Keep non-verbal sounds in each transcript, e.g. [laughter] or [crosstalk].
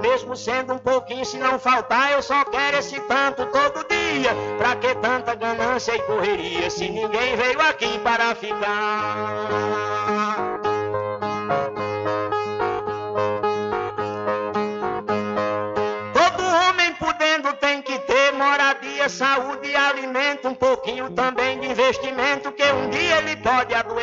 Mesmo sendo um pouquinho, se não faltar, eu só quero esse tanto todo dia. Pra que tanta ganância e correria, se ninguém veio aqui para ficar? saúde e alimento, um pouquinho também de investimento,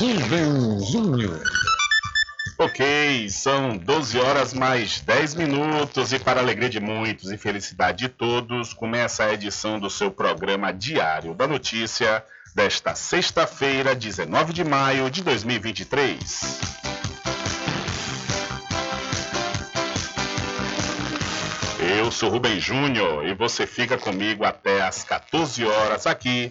Rubem Júnior. Ok, são 12 horas mais 10 minutos e para alegria de muitos e felicidade de todos, começa a edição do seu programa Diário da Notícia desta sexta-feira, 19 de maio de 2023. Eu sou Rubem Júnior e você fica comigo até às 14 horas aqui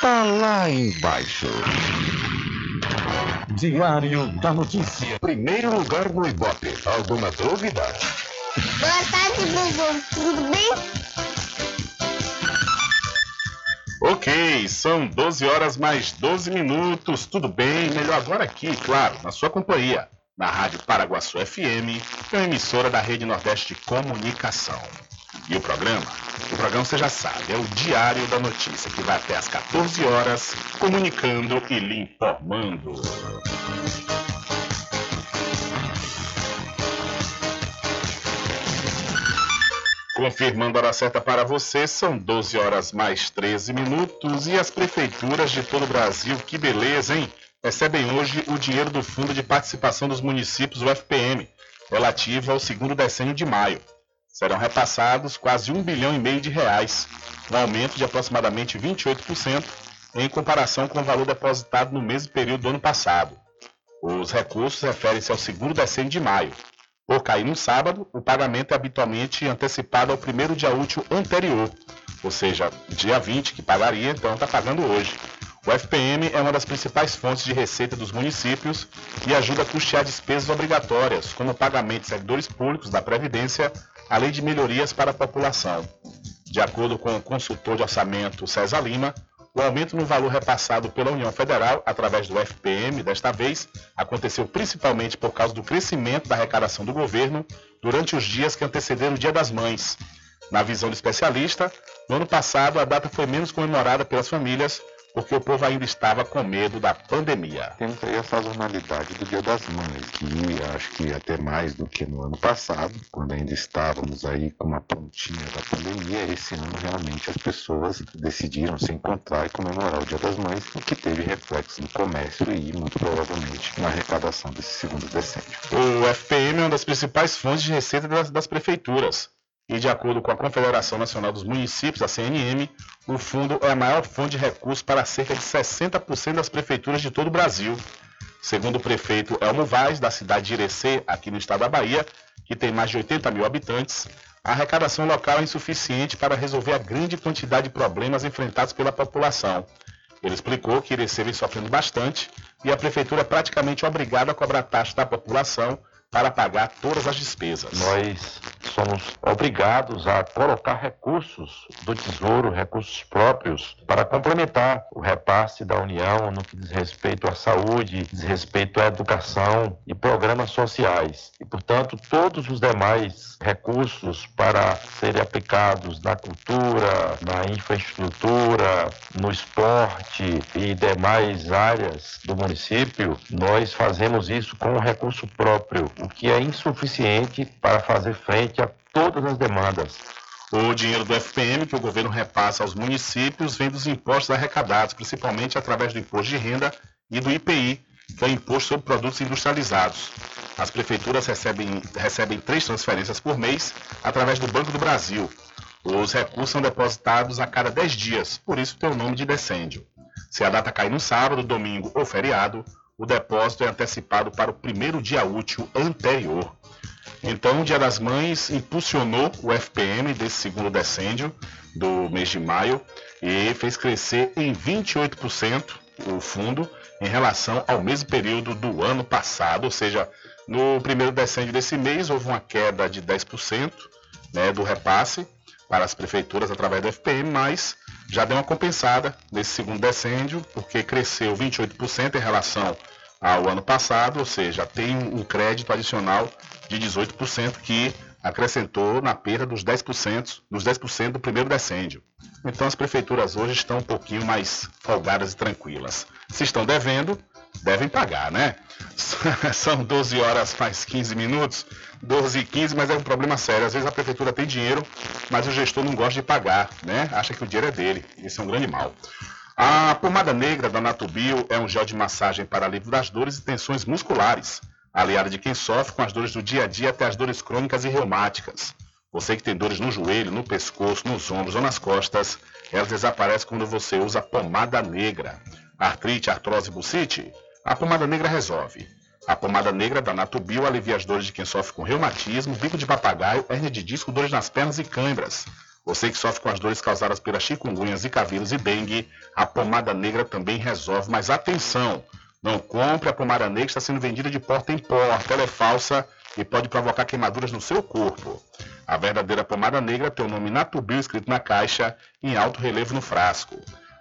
tá lá embaixo. Diário da Notícia. Primeiro lugar no Ibope. Alguma dúvida? Boa tarde, Bubu. Tudo bem? Ok, são 12 horas mais 12 minutos. Tudo bem? Melhor agora aqui, claro, na sua companhia, na Rádio Paraguaçu FM, que é uma emissora da Rede Nordeste de Comunicação. E o programa? O programa você já sabe, é o Diário da Notícia, que vai até às 14 horas, comunicando e lhe informando. Confirmando a hora certa para você, são 12 horas mais 13 minutos e as prefeituras de todo o Brasil, que beleza, hein? Recebem hoje o dinheiro do Fundo de Participação dos Municípios, o FPM, relativo ao segundo decênio de maio. Serão repassados quase um bilhão e meio de reais, um aumento de aproximadamente 28% em comparação com o valor depositado no mesmo período do ano passado. Os recursos referem-se ao segundo decênio de maio, por cair no sábado, o pagamento é habitualmente antecipado ao primeiro dia útil anterior, ou seja, dia 20 que pagaria, então está pagando hoje. O FPM é uma das principais fontes de receita dos municípios e ajuda a custear despesas obrigatórias, como pagamento de servidores públicos da Previdência, além de melhorias para a população. De acordo com o consultor de orçamento César Lima, o aumento no valor repassado pela União Federal, através do FPM, desta vez, aconteceu principalmente por causa do crescimento da arrecadação do governo durante os dias que antecederam o Dia das Mães. Na visão do especialista, no ano passado a data foi menos comemorada pelas famílias, porque o povo ainda estava com medo da pandemia. Temos aí a sazonalidade do Dia das Mães, que acho que até mais do que no ano passado, quando ainda estávamos aí com uma pontinha da pandemia, esse ano realmente as pessoas decidiram se encontrar e comemorar o Dia das Mães, o que teve reflexo no comércio e, muito provavelmente, na arrecadação desse segundo decênio. O FPM é uma das principais fontes de receita das, das prefeituras. E de acordo com a Confederação Nacional dos Municípios, a CNM, o fundo é a maior fonte de recursos para cerca de 60% das prefeituras de todo o Brasil. Segundo o prefeito Elmo Vaz, da cidade de Irecê, aqui no estado da Bahia, que tem mais de 80 mil habitantes, a arrecadação local é insuficiente para resolver a grande quantidade de problemas enfrentados pela população. Ele explicou que Irecê vem sofrendo bastante e a prefeitura é praticamente obrigada a cobrar taxa da população para pagar todas as despesas. Nós somos obrigados a colocar recursos do Tesouro, recursos próprios, para complementar o repasse da União no que diz respeito à saúde, diz respeito à educação e programas sociais. E, portanto, todos os demais recursos para serem aplicados na cultura, na infraestrutura, no esporte e demais áreas do município, nós fazemos isso com o recurso próprio o que é insuficiente para fazer frente a todas as demandas. O dinheiro do FPM que o governo repassa aos municípios vem dos impostos arrecadados, principalmente através do imposto de renda e do IPI, que é o Imposto sobre Produtos Industrializados. As prefeituras recebem, recebem três transferências por mês através do Banco do Brasil. Os recursos são depositados a cada 10 dias, por isso tem o nome de decêndio. Se a data cair no sábado, domingo ou feriado, o depósito é antecipado para o primeiro dia útil anterior. Então, o Dia das Mães impulsionou o FPM desse segundo decêndio do mês de maio e fez crescer em 28% o fundo em relação ao mesmo período do ano passado, ou seja, no primeiro decêndio desse mês houve uma queda de 10% né, do repasse para as prefeituras através do FPM, mas já deu uma compensada nesse segundo decêndio, porque cresceu 28% em relação ao ano passado, ou seja, tem um crédito adicional de 18% que acrescentou na perda dos 10%, dos 10% do primeiro decêndio. Então as prefeituras hoje estão um pouquinho mais folgadas e tranquilas. Se estão devendo, devem pagar, né? [laughs] São 12 horas mais 15 minutos, 12 e 15, mas é um problema sério. Às vezes a prefeitura tem dinheiro, mas o gestor não gosta de pagar, né? Acha que o dinheiro é dele. Isso é um grande mal. A pomada negra da Natubio é um gel de massagem para alívio das dores e tensões musculares, aliada de quem sofre com as dores do dia a dia até as dores crônicas e reumáticas. Você que tem dores no joelho, no pescoço, nos ombros ou nas costas, elas desaparecem quando você usa pomada negra. Artrite, artrose, bucite? A pomada negra resolve. A pomada negra da Natubio alivia as dores de quem sofre com reumatismo, bico de papagaio, hernia de disco, dores nas pernas e câimbras. Você que sofre com as dores causadas pelas chikungunhas e cavilos e dengue, a pomada negra também resolve. Mas atenção, não compre a pomada negra que está sendo vendida de porta em porta. Ela é falsa e pode provocar queimaduras no seu corpo. A verdadeira pomada negra tem o nome Natubio escrito na caixa em alto relevo no frasco.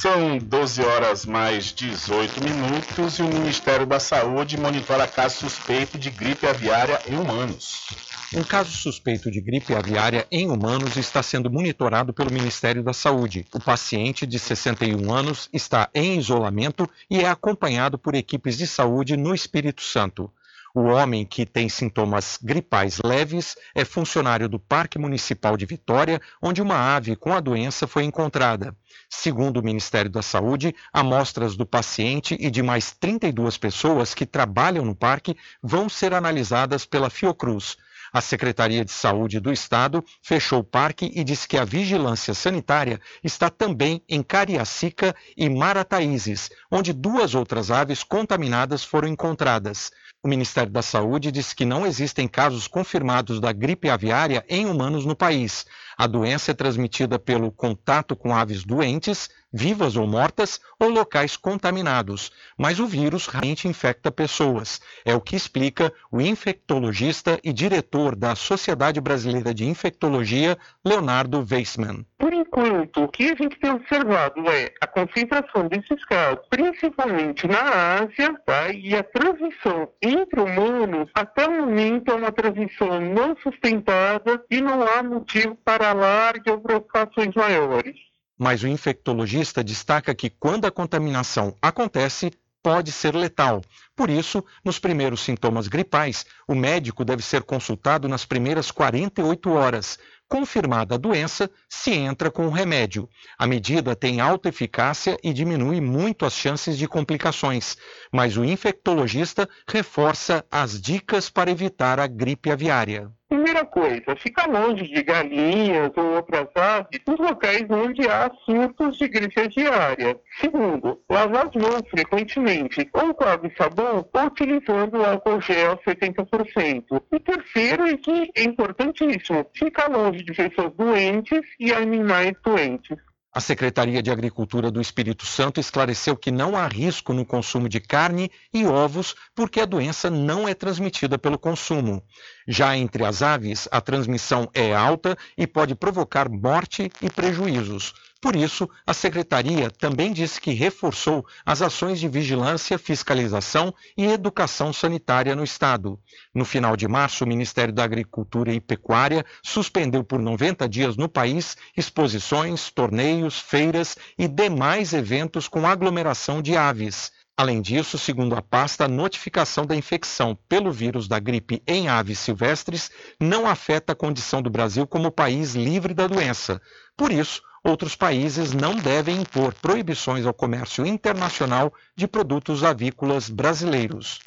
São 12 horas mais 18 minutos e o Ministério da Saúde monitora caso suspeito de gripe aviária em humanos. Um caso suspeito de gripe aviária em humanos está sendo monitorado pelo Ministério da Saúde. O paciente de 61 anos está em isolamento e é acompanhado por equipes de saúde no Espírito Santo. O homem que tem sintomas gripais leves é funcionário do Parque Municipal de Vitória, onde uma ave com a doença foi encontrada. Segundo o Ministério da Saúde, amostras do paciente e de mais 32 pessoas que trabalham no parque vão ser analisadas pela Fiocruz. A Secretaria de Saúde do Estado fechou o parque e disse que a vigilância sanitária está também em Cariacica e Marataízes, onde duas outras aves contaminadas foram encontradas. O Ministério da Saúde disse que não existem casos confirmados da gripe aviária em humanos no país. A doença é transmitida pelo contato com aves doentes, vivas ou mortas, ou locais contaminados, mas o vírus raramente infecta pessoas. É o que explica o infectologista e diretor da Sociedade Brasileira de Infectologia, Leonardo Weissman. Por enquanto, o que a gente tem observado é a concentração desses casos, principalmente na Ásia, tá? e a transmissão entre humanos, até o momento, é uma transmissão não sustentada e não há motivo para alarde ou preocupações maiores. Mas o infectologista destaca que quando a contaminação acontece, pode ser letal. Por isso, nos primeiros sintomas gripais, o médico deve ser consultado nas primeiras 48 horas. Confirmada a doença, se entra com o remédio. A medida tem alta eficácia e diminui muito as chances de complicações, mas o infectologista reforça as dicas para evitar a gripe aviária. Primeira coisa, fica longe de galinhas ou outras aves nos locais onde há surtos de gripe aviária. Segundo, lavar as mãos frequentemente, ou com água e sabão, ou utilizando álcool gel 70%. E terceiro, e que é importantíssimo, fica longe de pessoas doentes e animais doentes. A Secretaria de Agricultura do Espírito Santo esclareceu que não há risco no consumo de carne e ovos, porque a doença não é transmitida pelo consumo. Já entre as aves, a transmissão é alta e pode provocar morte e prejuízos. Por isso, a Secretaria também disse que reforçou as ações de vigilância, fiscalização e educação sanitária no Estado. No final de março, o Ministério da Agricultura e Pecuária suspendeu por 90 dias no país exposições, torneios, feiras e demais eventos com aglomeração de aves. Além disso, segundo a pasta, a notificação da infecção pelo vírus da gripe em aves silvestres não afeta a condição do Brasil como país livre da doença. Por isso, outros países não devem impor proibições ao comércio internacional de produtos avícolas brasileiros.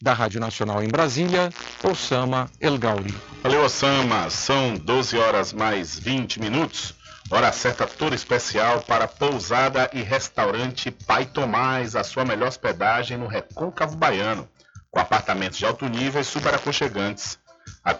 Da Rádio Nacional em Brasília, Osama El Gauri. Valeu, Osama. São 12 horas mais 20 minutos. Hora certa toda especial para pousada e restaurante Pai Tomás, a sua melhor hospedagem no Recôncavo Baiano, com apartamentos de alto nível e super aconchegantes. A,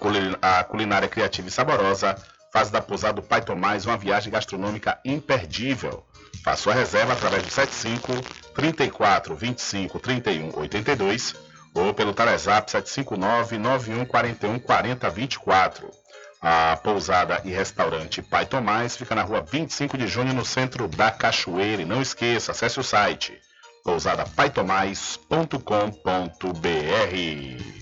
a culinária criativa e saborosa faz da pousada do Pai Tomás uma viagem gastronômica imperdível. Faça sua reserva através do 75 34 25 31 82 ou pelo Telezap 759 91 41 40 24. A pousada e restaurante Pai Tomás fica na rua 25 de junho, no centro da Cachoeira. E não esqueça, acesse o site pousadapaitomais.com.br.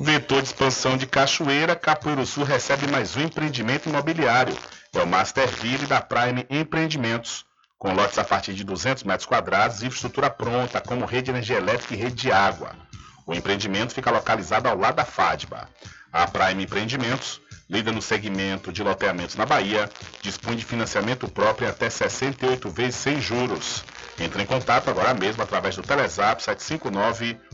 Vetor de expansão de Cachoeira, Capoeiro Sul recebe mais um empreendimento imobiliário. É o Masterville da Prime Empreendimentos, com lotes a partir de 200 metros quadrados e infraestrutura pronta, como rede de energia elétrica e rede de água. O empreendimento fica localizado ao lado da FADBA. A Prime Empreendimentos, líder no segmento de loteamentos na Bahia, dispõe de financiamento próprio em até 68 vezes sem juros. Entre em contato agora mesmo através do Telezap 759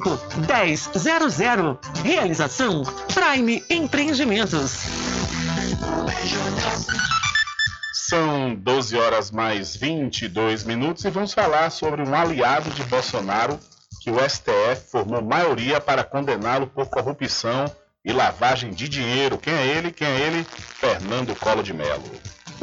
1000. Realização Prime Empreendimentos. São 12 horas mais 22 minutos e vamos falar sobre um aliado de Bolsonaro que o STF formou maioria para condená-lo por corrupção e lavagem de dinheiro. Quem é ele? Quem é ele? Fernando Collor de Mello.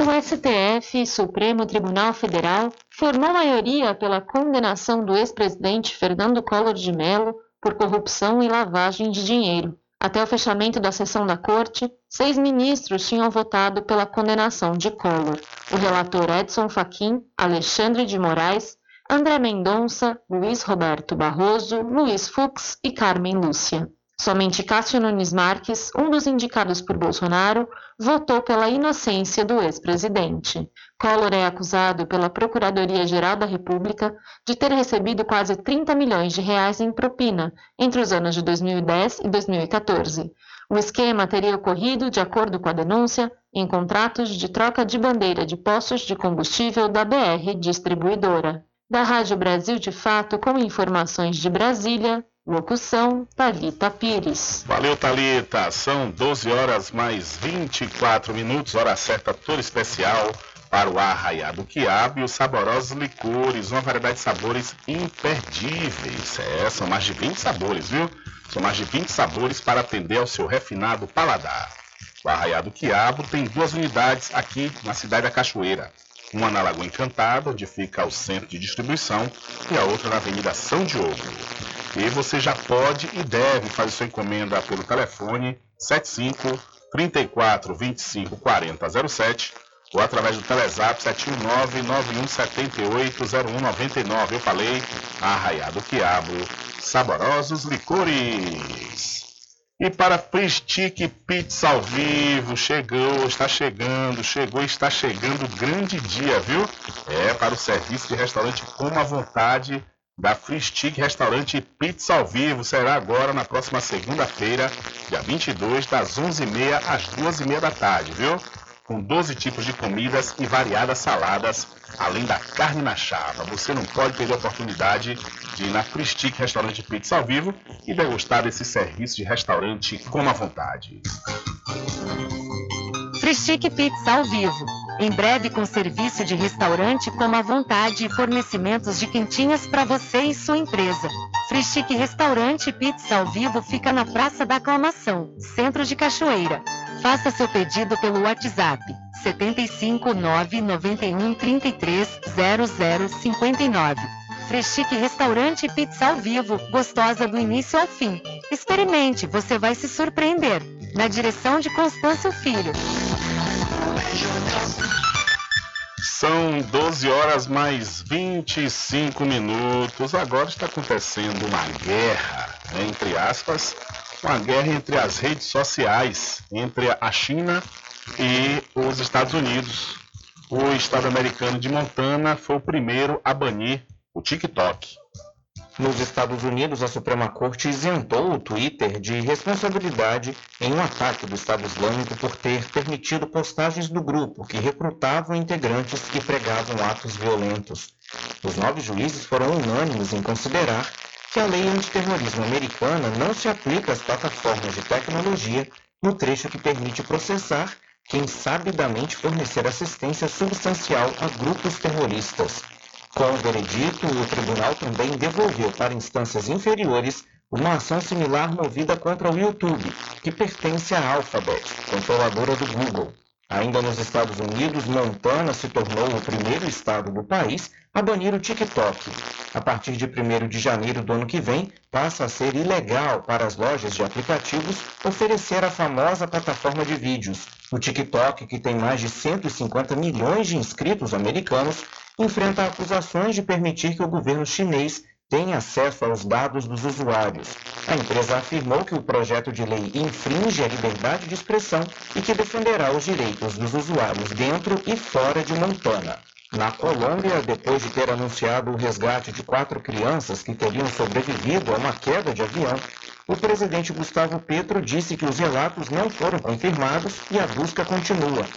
O STF, Supremo Tribunal Federal, formou maioria pela condenação do ex-presidente Fernando Collor de Mello por corrupção e lavagem de dinheiro. Até o fechamento da sessão da corte, seis ministros tinham votado pela condenação de Collor. O relator Edson Fachin, Alexandre de Moraes, André Mendonça, Luiz Roberto Barroso, Luiz Fux e Carmen Lúcia. Somente Cássio Nunes Marques, um dos indicados por Bolsonaro, votou pela inocência do ex-presidente. Collor é acusado pela Procuradoria-Geral da República de ter recebido quase 30 milhões de reais em propina entre os anos de 2010 e 2014. O esquema teria ocorrido, de acordo com a denúncia, em contratos de troca de bandeira de postos de combustível da BR Distribuidora. Da Rádio Brasil de Fato, com informações de Brasília, Locução: Talita Pires. Valeu, Talita. São 12 horas mais 24 minutos, hora certa toda especial para o arraiado quiabo e os saborosos licores, uma variedade de sabores imperdíveis. É, são mais de 20 sabores, viu? São mais de 20 sabores para atender ao seu refinado paladar. O arraiado quiabo tem duas unidades aqui na cidade da Cachoeira. Uma na Lagoa Encantada, onde fica o centro de distribuição, e a outra na Avenida São Diogo. E você já pode e deve fazer sua encomenda pelo telefone 75 34 25 40 07 ou através do Telezap 719 9178 0199. Eu falei, Arraiado Quiabo, saborosos licores. E para Pristique Pizza ao vivo, chegou, está chegando, chegou, está chegando, grande dia, viu? É para o serviço de restaurante com a vontade da Stick Restaurante Pizza ao Vivo será agora na próxima segunda-feira, dia 22, das 11h30 às 2h30 da tarde, viu? Com 12 tipos de comidas e variadas saladas, além da carne na chapa. Você não pode perder a oportunidade de ir na Free Stick Restaurante Pizza ao Vivo e degustar desse serviço de restaurante com a vontade. Frischique Pizza ao vivo. Em breve com serviço de restaurante como à vontade e fornecimentos de quentinhas para você e sua empresa. Frischique Restaurante Pizza ao vivo fica na Praça da Aclamação, Centro de Cachoeira. Faça seu pedido pelo WhatsApp 75 991 33 0059. Freschique Restaurante Pizza ao Vivo, gostosa do início ao fim. Experimente, você vai se surpreender. Na direção de Constâncio Filho. São 12 horas mais 25 minutos. Agora está acontecendo uma guerra, entre aspas, uma guerra entre as redes sociais, entre a China e os Estados Unidos. O estado americano de Montana foi o primeiro a banir o TikTok. Nos Estados Unidos, a Suprema Corte isentou o Twitter de responsabilidade em um ataque do Estado Islâmico por ter permitido postagens do grupo que recrutavam integrantes que pregavam atos violentos. Os nove juízes foram unânimes em considerar que a lei antiterrorismo americana não se aplica às plataformas de tecnologia no trecho que permite processar quem sabidamente fornecer assistência substancial a grupos terroristas. Com o veredito, o tribunal também devolveu para instâncias inferiores uma ação similar movida contra o YouTube, que pertence à Alphabet, controladora do Google. Ainda nos Estados Unidos, Montana se tornou o primeiro estado do país a banir o TikTok. A partir de 1 de janeiro do ano que vem, passa a ser ilegal para as lojas de aplicativos oferecer a famosa plataforma de vídeos. O TikTok, que tem mais de 150 milhões de inscritos americanos, enfrenta acusações de permitir que o governo chinês tenha acesso aos dados dos usuários. A empresa afirmou que o projeto de lei infringe a liberdade de expressão e que defenderá os direitos dos usuários dentro e fora de Montana. Na Colômbia, depois de ter anunciado o resgate de quatro crianças que teriam sobrevivido a uma queda de avião, o presidente Gustavo Petro disse que os relatos não foram confirmados e a busca continua.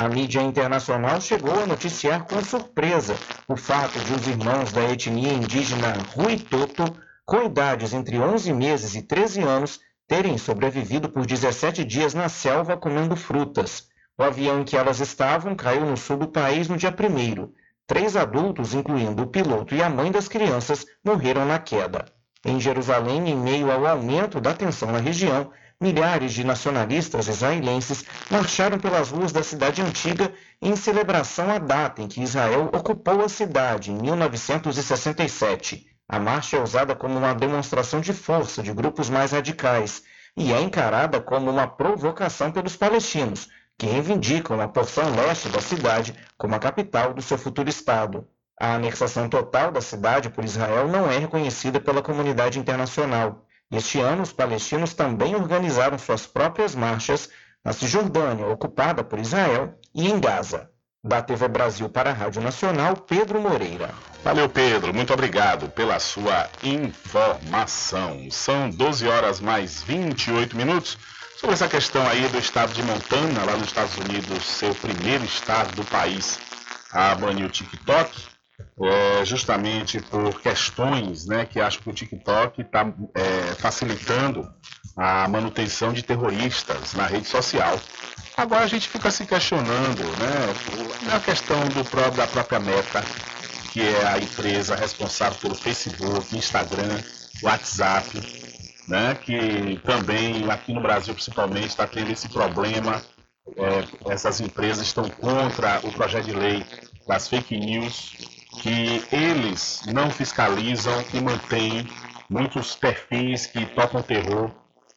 A mídia internacional chegou a noticiar com surpresa o fato de os irmãos da etnia indígena Ruitoto, com idades entre 11 meses e 13 anos, terem sobrevivido por 17 dias na selva comendo frutas. O avião em que elas estavam caiu no sul do país no dia 1. Três adultos, incluindo o piloto e a mãe das crianças, morreram na queda. Em Jerusalém, em meio ao aumento da tensão na região, milhares de nacionalistas israelenses marcharam pelas ruas da cidade antiga em celebração à data em que Israel ocupou a cidade, em 1967. A marcha é usada como uma demonstração de força de grupos mais radicais e é encarada como uma provocação pelos palestinos, que reivindicam a porção leste da cidade como a capital do seu futuro Estado. A anexação total da cidade por Israel não é reconhecida pela comunidade internacional. Este ano, os palestinos também organizaram suas próprias marchas na Cisjordânia, ocupada por Israel, e em Gaza. Da TV Brasil para a Rádio Nacional, Pedro Moreira. Valeu, Pedro. Muito obrigado pela sua informação. São 12 horas mais 28 minutos. Sobre essa questão aí do estado de Montana, lá nos Estados Unidos, ser o primeiro estado do país a banir o TikTok, é, justamente por questões né, que acho que o TikTok está é, facilitando a manutenção de terroristas na rede social. Agora a gente fica se questionando né, a questão do, da própria Meta, que é a empresa responsável pelo Facebook, Instagram, WhatsApp, né, que também aqui no Brasil principalmente está tendo esse problema. É, essas empresas estão contra o projeto de lei das fake news que eles não fiscalizam e mantêm muitos perfis que tocam terror.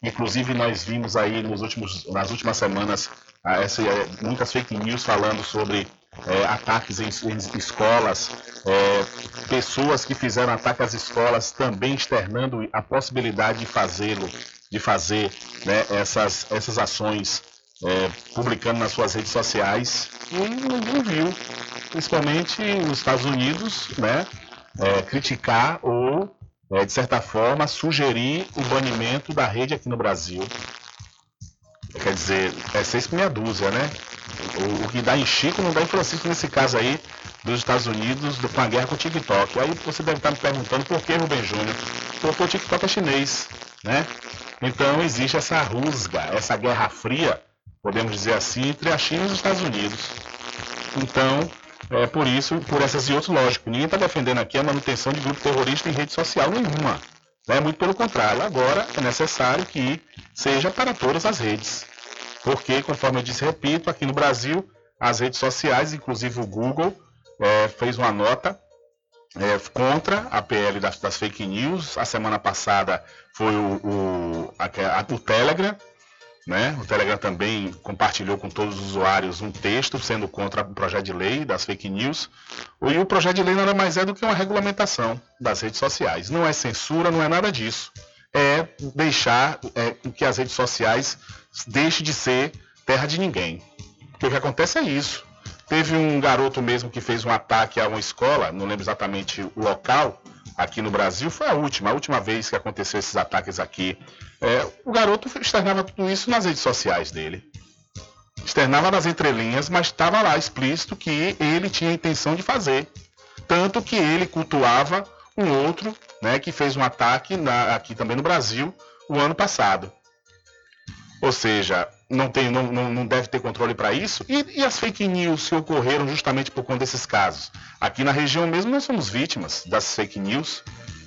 Inclusive nós vimos aí nos últimos, nas últimas semanas ah, essa, é, muitas fake news falando sobre é, ataques em, em escolas, é, pessoas que fizeram ataque às escolas também externando a possibilidade de fazê-lo, de fazer né, essas, essas ações é, publicando nas suas redes sociais e ninguém viu, principalmente nos Estados Unidos, né, é, criticar ou, é, de certa forma, sugerir o banimento da rede aqui no Brasil. Quer dizer, é seis por meia dúzia, né? O, o, que dá em Chico não dá em Francisco nesse caso aí dos Estados Unidos do, com a guerra com o TikTok. Aí você deve estar me perguntando por que, Rubem Júnior? Porque o TikTok é chinês, né? Então existe essa rusga, essa guerra fria podemos dizer assim, entre a China e os Estados Unidos. Então, é por isso, por essas e outras, lógico, ninguém está defendendo aqui a manutenção de grupo terrorista em rede social nenhuma. Né? Muito pelo contrário, agora é necessário que seja para todas as redes. Porque, conforme eu disse, repito, aqui no Brasil, as redes sociais, inclusive o Google, é, fez uma nota é, contra a PL das, das, fake news. A semana passada foi o, o, a, a, o Telegram, né? O Telegram também compartilhou com todos os usuários um texto sendo contra o projeto de lei das fake news. E o projeto de lei nada mais é do que uma regulamentação das redes sociais. Não é censura, não é nada disso. É deixar é, que as redes sociais deixem de ser terra de ninguém. O que acontece é isso. Teve um garoto mesmo que fez um ataque a uma escola, não lembro exatamente o local, aqui no Brasil foi a última, a última vez que aconteceu esses ataques aqui. É, o garoto externava tudo isso nas redes sociais dele. Externava nas entrelinhas, mas estava lá explícito que ele tinha a intenção de fazer. Tanto que ele cultuava um outro, né, que fez um ataque na, aqui também no Brasil o ano passado. Ou seja, não, tem, não, não deve ter controle para isso. E, e, as fake news que ocorreram justamente por conta desses casos? Aqui na região mesmo nós somos vítimas das fake news.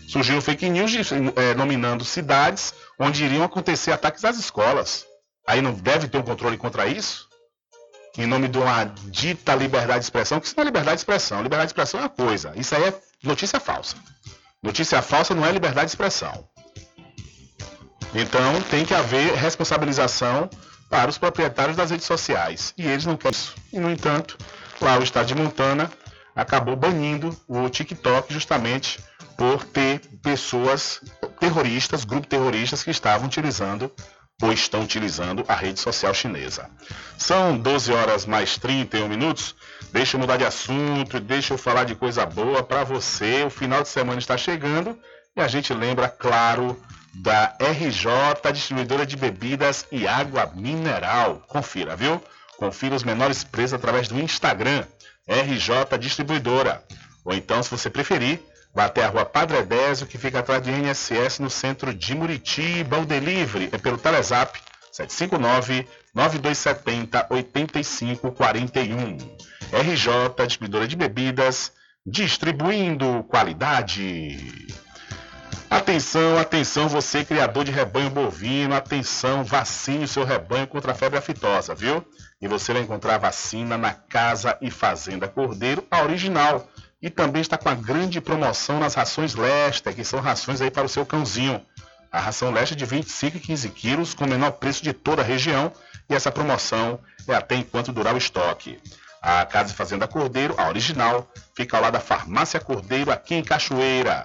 Surgiram fake news de, é, nominando cidades onde iriam acontecer ataques às escolas. Aí não deve ter um controle contra isso? Em nome de uma dita liberdade de expressão, que isso não é liberdade de expressão. Liberdade de expressão é uma coisa. Isso aí é notícia falsa. Notícia falsa não é liberdade de expressão. Então tem que haver responsabilização para os proprietários das redes sociais. E eles não querem isso. E, no entanto, lá o estado de Montana acabou banindo o TikTok justamente por ter pessoas terroristas, grupos terroristas que estavam utilizando ou estão utilizando a rede social chinesa. São 12 horas mais 31 minutos. Deixa eu mudar de assunto, deixa eu falar de coisa boa para você. O final de semana está chegando e a gente lembra, claro, da RJ Distribuidora de Bebidas e Água Mineral. Confira, viu? Confira os menores preços através do Instagram, RJ Distribuidora. Ou então, se você preferir, vá até a rua Padre Edésio, que fica atrás do INSS, no centro de Muritiba. O delivery é pelo Telezap 759-9270-8541. RJ Distribuidora de Bebidas, distribuindo qualidade. Atenção, atenção, você criador de rebanho bovino, atenção, vacine o seu rebanho contra a febre aftosa, viu? E você vai encontrar vacina na Casa e Fazenda Cordeiro, a original. E também está com a grande promoção nas rações Lester, que são rações aí para o seu cãozinho. A ração Lester de 25 e 15 quilos, com o menor preço de toda a região. E essa promoção é até enquanto durar o estoque. A Casa e Fazenda Cordeiro, a original, fica ao lado da Farmácia Cordeiro, aqui em Cachoeira.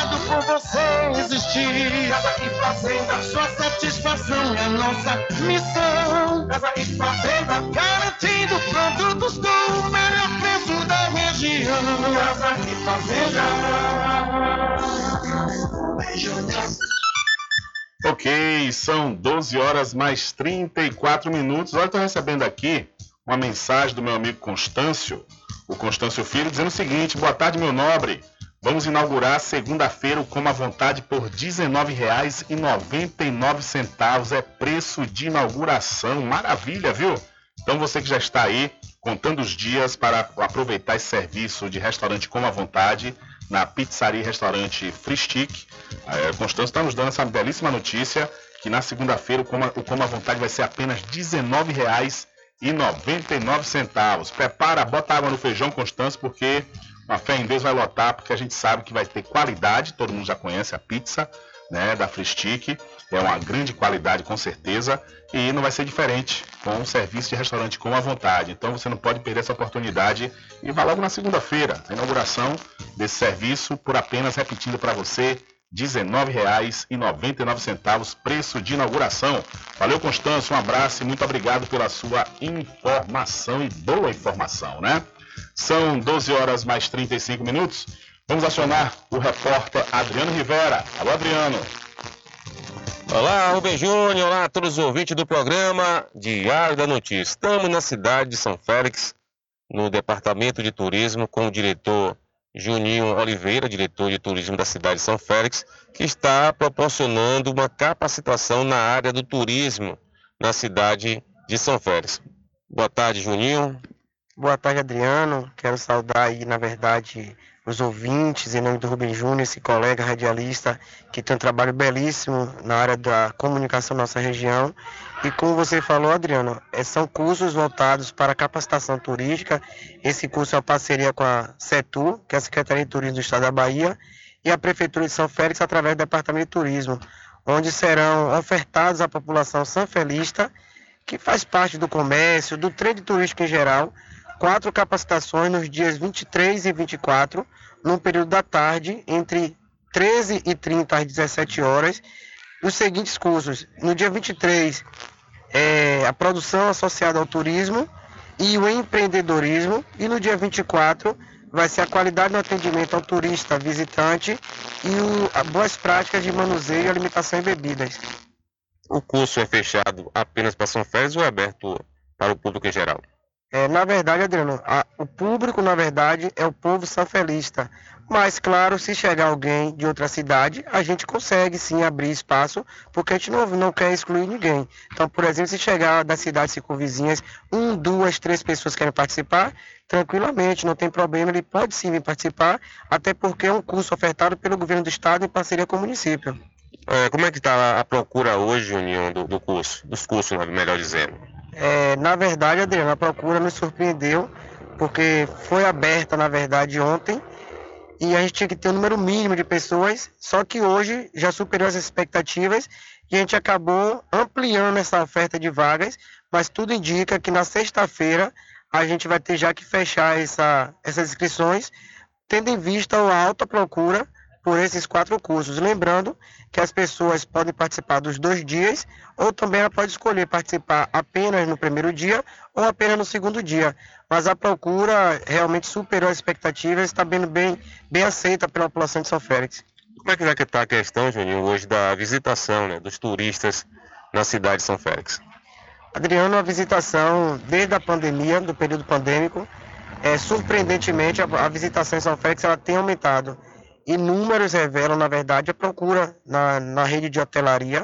você existir. Casa e fazenda, sua satisfação é nossa missão. Casa e fazenda, garantindo produtos do melhor preço da região. Casa e fazenda. Ok, são 12 horas mais 34 minutos. Olha, estou recebendo aqui uma mensagem do meu amigo Constâncio, o Constâncio Filho, dizendo o seguinte: Boa tarde, meu nobre. Vamos inaugurar segunda-feira o Coma à Vontade por R$ 19,99. É preço de inauguração. Maravilha, viu? Então você que já está aí contando os dias para aproveitar esse serviço de restaurante Coma à Vontade na pizzaria e restaurante Free Stick. A Constância está nos dando essa belíssima notícia que na segunda-feira o Coma, o Coma à Vontade vai ser apenas R$ 19,99. Prepara, bota água no feijão, Constância, porque a fé em Deus vai lotar, porque a gente sabe que vai ter qualidade, todo mundo já conhece a pizza né, da Free Stick, é uma grande qualidade com certeza, e não vai ser diferente com um serviço de restaurante com a vontade. Então você não pode perder essa oportunidade e vá logo na segunda-feira, a inauguração desse serviço por apenas repetindo para você R$ 19,99, preço de inauguração. Valeu, Constância, um abraço e muito obrigado pela sua informação e boa informação, né? São 12 horas mais 35 minutos. Vamos acionar o repórter Adriano Rivera. Alô, Adriano. Olá, Rubem Júnior. Olá a todos os ouvintes do programa Diário da Notícia. Estamos na cidade de São Félix, no departamento de turismo, com o diretor Juninho Oliveira, diretor de turismo da cidade de São Félix, que está proporcionando uma capacitação na área do turismo na cidade de São Félix. Boa tarde, Juninho. Boa tarde, Adriano. Quero saudar aí, na verdade, os ouvintes, em nome do Rubem Júnior, esse colega radialista que tem um trabalho belíssimo na área da comunicação da nossa região. E como você falou, Adriano, é, são cursos voltados para capacitação turística. Esse curso é uma parceria com a CETU, que é a Secretaria de Turismo do Estado da Bahia, e a Prefeitura de São Félix, através do Departamento de Turismo. onde serão ofertados à população sanfelista, que faz parte do comércio, do trade turístico em geral, quatro capacitações nos dias 23 e 24, no período da tarde, entre 13 e 30 às 17 horas, os seguintes cursos. No dia 23, é, a produção associada ao turismo e o empreendedorismo, e no dia 24 vai ser a qualidade no atendimento ao turista, visitante e o, boas práticas de manuseio, alimentação e bebidas. O curso é fechado apenas para São Félix ou é aberto para o público em geral? É, na verdade, Adriano, a, o público, na verdade, é o povo sanfelista. Mas, claro, se chegar alguém de outra cidade, a gente consegue sim abrir espaço, porque a gente não, não quer excluir ninguém. Então, por exemplo, se chegar das cidades circunvizinhas, um, duas, três pessoas querem participar, tranquilamente, não tem problema, ele pode sim vir participar, até porque é um curso ofertado pelo governo do estado em parceria com o município. É, como é que está a procura hoje, União, do, do curso, dos cursos, melhor dizendo? É, na verdade, Adriano, a procura nos surpreendeu, porque foi aberta, na verdade, ontem, e a gente tinha que ter um número mínimo de pessoas, só que hoje já superou as expectativas e a gente acabou ampliando essa oferta de vagas, mas tudo indica que na sexta-feira a gente vai ter já que fechar essa, essas inscrições, tendo em vista a alta procura por esses quatro cursos. Lembrando que as pessoas podem participar dos dois dias, ou também ela pode escolher participar apenas no primeiro dia ou apenas no segundo dia. Mas a procura realmente superou as expectativas e está bem, bem, bem aceita pela população de São Félix. Como é que vai estar a questão, Juninho, hoje da visitação né, dos turistas na cidade de São Félix? Adriano, a visitação desde a pandemia, do período pandêmico, é, surpreendentemente a, a visitação em São Félix ela tem aumentado e números revelam, na verdade, a procura na, na rede de hotelaria,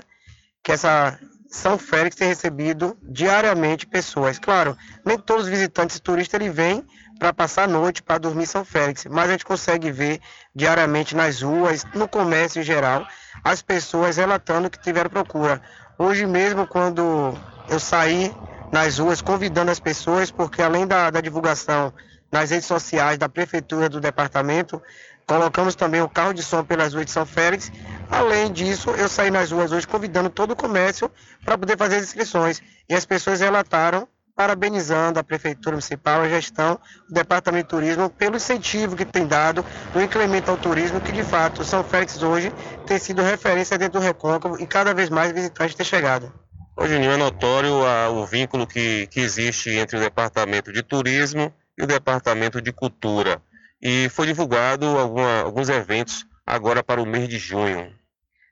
que essa São Félix tem recebido diariamente pessoas. Claro, nem todos os visitantes turistas vêm para passar a noite, para dormir em São Félix, mas a gente consegue ver diariamente nas ruas, no comércio em geral, as pessoas relatando que tiveram procura. Hoje mesmo, quando eu saí nas ruas convidando as pessoas, porque além da, da divulgação nas redes sociais da prefeitura do departamento, Colocamos também o carro de som pelas ruas de São Félix. Além disso, eu saí nas ruas hoje convidando todo o comércio para poder fazer as inscrições. E as pessoas relataram, parabenizando a Prefeitura Municipal, a gestão, o Departamento de Turismo, pelo incentivo que tem dado no incremento ao turismo, que de fato São Félix hoje tem sido referência dentro do Recôncavo e cada vez mais visitantes têm chegado. Hoje é notório a, o vínculo que, que existe entre o Departamento de Turismo e o Departamento de Cultura e foi divulgado alguma, alguns eventos agora para o mês de junho.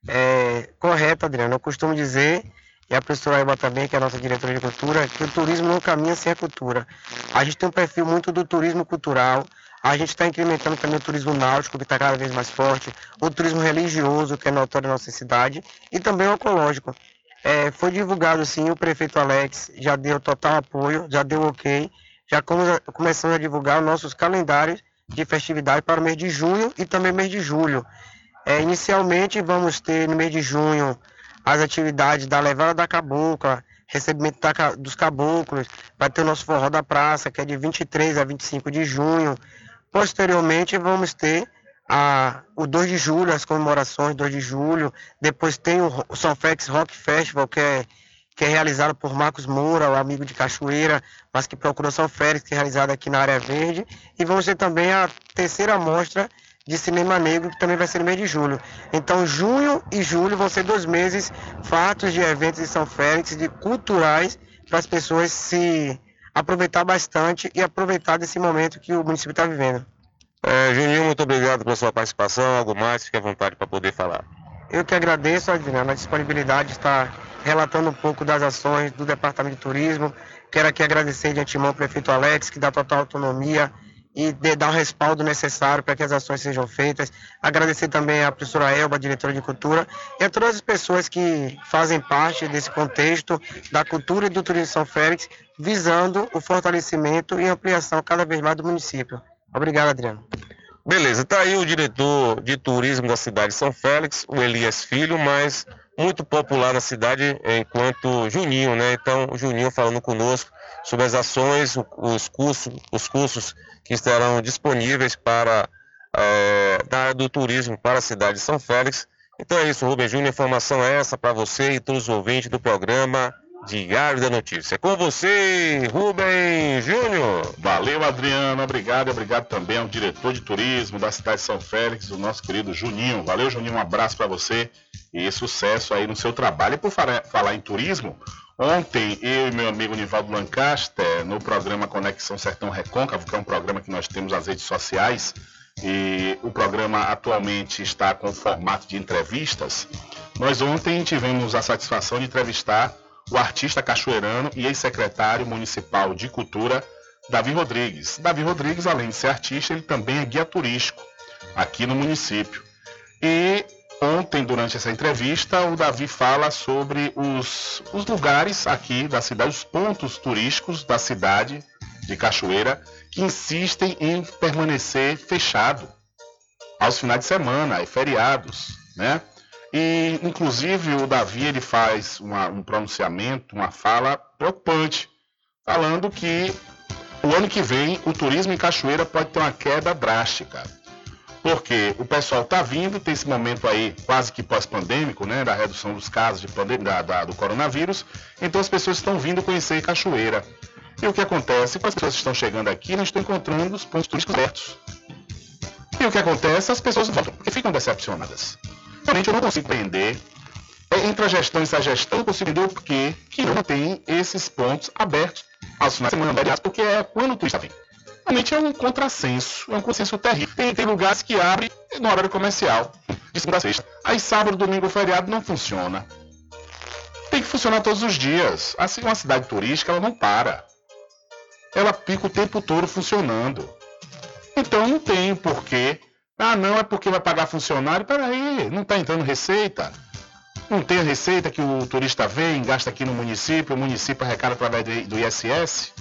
É correto, Adriano. Eu costumo dizer, e a professora Eva também, que é a nossa diretora de cultura, que o turismo não caminha sem a cultura. A gente tem um perfil muito do turismo cultural, a gente está incrementando também o turismo náutico, que está cada vez mais forte, o turismo religioso, que é notório na nossa cidade, e também o ecológico. É, foi divulgado sim, o prefeito Alex já deu total apoio, já deu ok, já começamos a divulgar nossos calendários de festividade para o mês de junho e também mês de julho. É, inicialmente vamos ter no mês de junho as atividades da levada da cabocla, recebimento da, dos caboclos, vai ter o nosso forró da praça, que é de 23 a 25 de junho. Posteriormente vamos ter a, o 2 de julho, as comemorações 2 de julho. Depois tem o, o Rock Festival, que é que é realizado por Marcos Moura, o amigo de Cachoeira, mas que procurou São Félix, que é realizado aqui na área verde. E vamos ter também a terceira mostra de cinema negro, que também vai ser no mês de julho. Então, junho e julho vão ser dois meses fatos de eventos em São Félix, de culturais, para as pessoas se aproveitar bastante e aproveitar desse momento que o município está vivendo. É, Juninho, muito obrigado pela sua participação. Algo mais, fique à vontade para poder falar. Eu que agradeço, Adriano, a disponibilidade de estar relatando um pouco das ações do Departamento de Turismo. Quero aqui agradecer de antemão ao prefeito Alex, que dá total autonomia e de, dá o respaldo necessário para que as ações sejam feitas. Agradecer também à professora Elba, diretora de cultura, e a todas as pessoas que fazem parte desse contexto da cultura e do turismo São Félix, visando o fortalecimento e ampliação cada vez mais do município. Obrigado, Adriano. Beleza, está aí o diretor de turismo da cidade de São Félix, o Elias Filho, mas muito popular na cidade enquanto Juninho, né? Então, o Juninho falando conosco sobre as ações, os cursos, os cursos que estarão disponíveis para é, da área do turismo para a cidade de São Félix Então é isso, Rubem Júnior. Informação é essa para você e todos os ouvintes do programa Diário da Notícia. Com você, Rubem Júnior. Valeu, Adriano. Obrigado. Obrigado também ao diretor de turismo da cidade de São Félix, o nosso querido Juninho. Valeu, Juninho. Um abraço para você e sucesso aí no seu trabalho. E por falar em turismo, ontem eu e meu amigo Nivaldo Lancaster, no programa Conexão Sertão Recôncavo, que é um programa que nós temos nas redes sociais, e o programa atualmente está com formato de entrevistas. Nós ontem tivemos a satisfação de entrevistar o artista cachoeirano e ex-secretário municipal de cultura, Davi Rodrigues. Davi Rodrigues, além de ser artista, ele também é guia turístico aqui no município. E ontem, durante essa entrevista, o Davi fala sobre os, os lugares aqui da cidade, os pontos turísticos da cidade de Cachoeira que insistem em permanecer fechado aos finais de semana e feriados, né? E, inclusive, o Davi ele faz uma, um pronunciamento, uma fala preocupante, falando que o ano que vem o turismo em Cachoeira pode ter uma queda drástica. Porque o pessoal está vindo, tem esse momento aí quase que pós-pandêmico, né, da redução dos casos de pandemia, da, do coronavírus, então as pessoas estão vindo conhecer Cachoeira. E o que acontece? Quando as pessoas estão chegando aqui, nós estamos encontrando os pontos turísticos abertos. E o que acontece? As pessoas voltam, porque ficam decepcionadas. Realmente eu não consigo entender. É, entre a gestão e essa gestão, eu consigo entender o porquê que não tem esses pontos abertos aos finais de semana, aliás, porque é quando o turista vem. Realmente é um contrassenso, é um contrassenso terrível. Tem, tem lugares que abrem no horário comercial, de segunda a sexta. Aí sábado, domingo, feriado não funciona. Tem que funcionar todos os dias. Assim, uma cidade turística, ela não para. Ela fica o tempo todo funcionando. Então não tem porquê ah, não, é porque vai pagar funcionário. Peraí, não está entrando receita. Não tem receita que o turista vem, gasta aqui no município, o município arrecada através do ISS.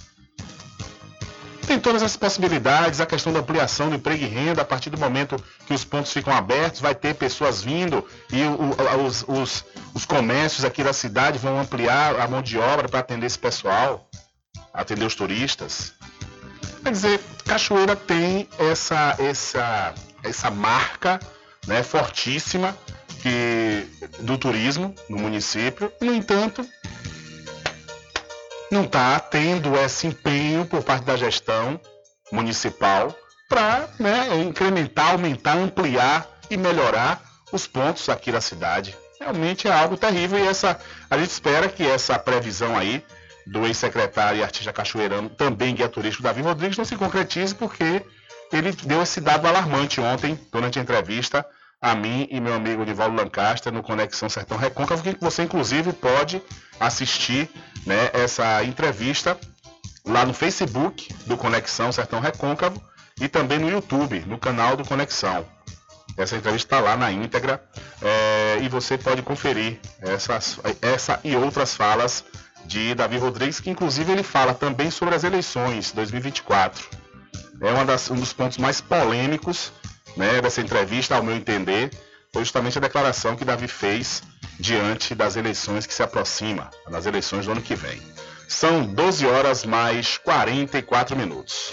Tem todas as possibilidades, a questão da ampliação do emprego e renda, a partir do momento que os pontos ficam abertos, vai ter pessoas vindo e o, os, os, os comércios aqui da cidade vão ampliar a mão de obra para atender esse pessoal, atender os turistas. Quer dizer, Cachoeira tem essa, essa essa marca né, fortíssima que, do turismo no município. No entanto, não está tendo esse empenho por parte da gestão municipal para né, incrementar, aumentar, ampliar e melhorar os pontos aqui da cidade. Realmente é algo terrível e essa, a gente espera que essa previsão aí do ex-secretário e artista cachoeirano, também guia turístico Davi Rodrigues, não se concretize porque ele deu esse dado alarmante ontem, durante a entrevista, a mim e meu amigo Nivaldo Lancaster no Conexão Sertão Recôncavo, que você inclusive pode assistir né, essa entrevista lá no Facebook do Conexão Sertão Recôncavo e também no YouTube, no canal do Conexão. Essa entrevista está lá na íntegra é, e você pode conferir essas, essa e outras falas de Davi Rodrigues, que inclusive ele fala também sobre as eleições 2024 é das, um dos pontos mais polêmicos né, dessa entrevista, ao meu entender, foi justamente a declaração que Davi fez diante das eleições que se aproxima, das eleições do ano que vem. São 12 horas mais 44 minutos.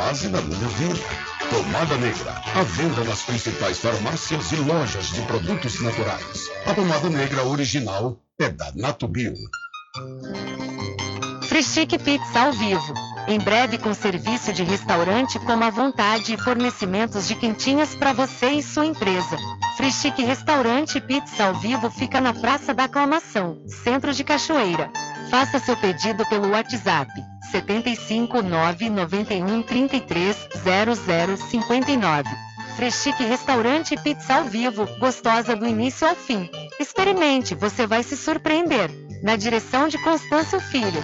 da minha vida. Pomada Negra, à venda nas principais farmácias e lojas de produtos naturais. A pomada negra original é da Natubio. Frischique Pizza ao vivo. Em breve com serviço de restaurante como à vontade e fornecimentos de quentinhas para você e sua empresa. Free Chic Restaurante Pizza ao Vivo fica na Praça da Aclamação, Centro de Cachoeira. Faça seu pedido pelo WhatsApp 75 991 33 0059. Free Chic Restaurante e Pizza ao Vivo, gostosa do início ao fim. Experimente, você vai se surpreender. Na direção de Constâncio Filho.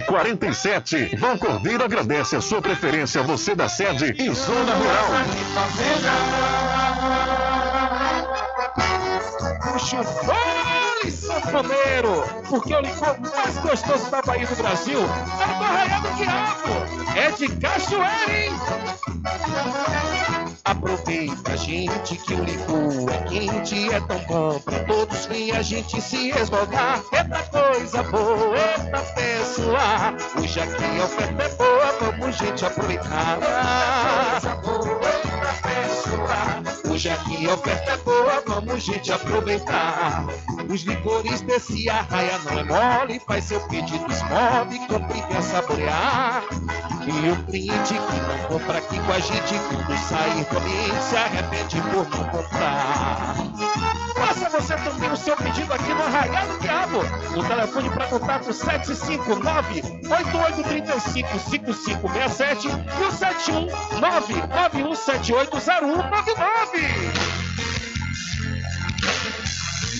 1147. Bom Cordeiro agradece a sua preferência, você da sede e zona rural. Puxa foi sanfoneiro, porque o licor mais gostoso da Bahia do Brasil é do Arraial do Diabo, é de Cachoeira, hein? Aproveita, gente, que o licor é quente, é tão bom pra todos que a gente se esmogar. Eita coisa boa, eita pessoa, hoje aqui a oferta é boa, vamos gente aproveitar. Coisa boa, eita pessoa, hoje aqui a oferta é boa, vamos gente aproveitar. Os licores desse arraia não é mole, faz seu pedido, esmove, compre e saborear. E o cliente que não compra aqui com a gente, quando sair ambiente, se arrepende por não comprar. Faça você também o seu pedido aqui no Arraial do Diabo. O telefone para contato 759 8835 5567 e o 719 91780199.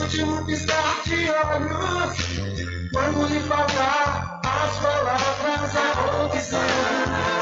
Último piscar de olhos. Quando lhe faltar as palavras, a opção.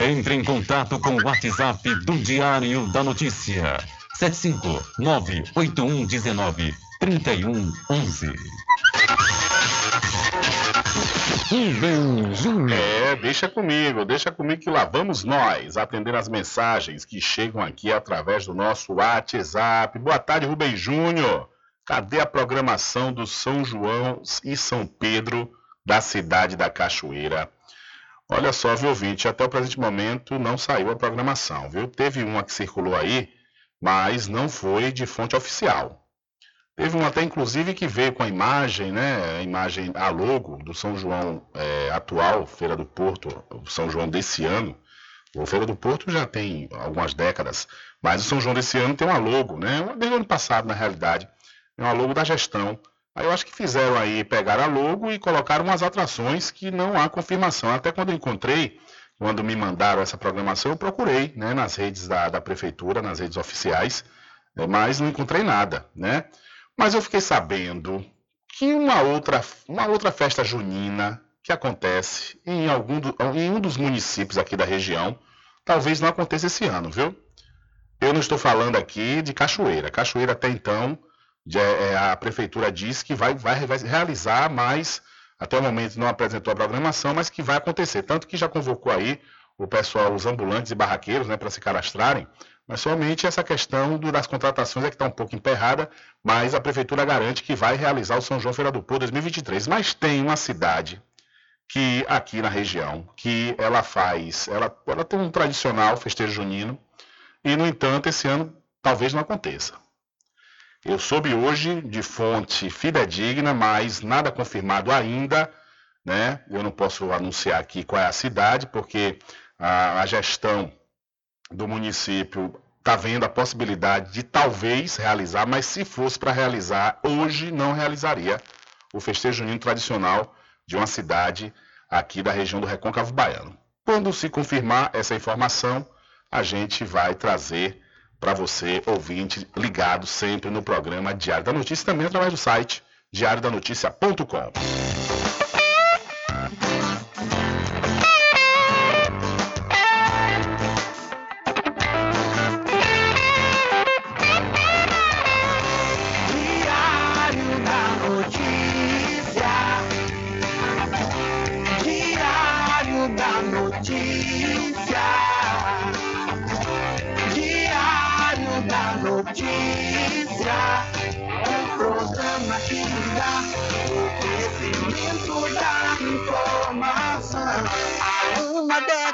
Entre em contato com o WhatsApp do Diário da Notícia. 759-8119-3111. É, deixa comigo, deixa comigo que lá vamos nós atender as mensagens que chegam aqui através do nosso WhatsApp. Boa tarde, Rubem Júnior. Cadê a programação do São João e São Pedro da cidade da Cachoeira? Olha só, viu, ouvinte, até o presente momento não saiu a programação, viu? Teve uma que circulou aí, mas não foi de fonte oficial. Teve uma até, inclusive, que veio com a imagem, né? A imagem, a logo do São João é, atual, Feira do Porto, São João desse ano. O Feira do Porto já tem algumas décadas, mas o São João desse ano tem uma logo, né? Desde o ano passado, na realidade. É uma logo da gestão Aí eu acho que fizeram aí, pegaram a logo e colocaram umas atrações que não há confirmação. Até quando eu encontrei, quando me mandaram essa programação, eu procurei né, nas redes da, da prefeitura, nas redes oficiais, eh, mas não encontrei nada, né? Mas eu fiquei sabendo que uma outra, uma outra festa junina que acontece em, algum do, em um dos municípios aqui da região. Talvez não aconteça esse ano, viu? Eu não estou falando aqui de Cachoeira. Cachoeira até então, a prefeitura disse que vai, vai, vai realizar, mas até o momento não apresentou a programação, mas que vai acontecer. Tanto que já convocou aí o pessoal, os ambulantes e barraqueiros, né, para se cadastrarem. Mas somente essa questão do, das contratações é que está um pouco emperrada, mas a prefeitura garante que vai realizar o São João Feira do Povo 2023. Mas tem uma cidade que aqui na região, que ela faz, ela, ela tem um tradicional festejo junino, e, no entanto, esse ano talvez não aconteça. Eu soube hoje de fonte fidedigna, mas nada confirmado ainda. Né? Eu não posso anunciar aqui qual é a cidade, porque a, a gestão do município está vendo a possibilidade de talvez realizar, mas se fosse para realizar, hoje não realizaria o festejo junino tradicional de uma cidade aqui da região do Recôncavo Baiano. Quando se confirmar essa informação, a gente vai trazer para você, ouvinte, ligado sempre no programa Diário da Notícia, também através do site diariodanoticia.com.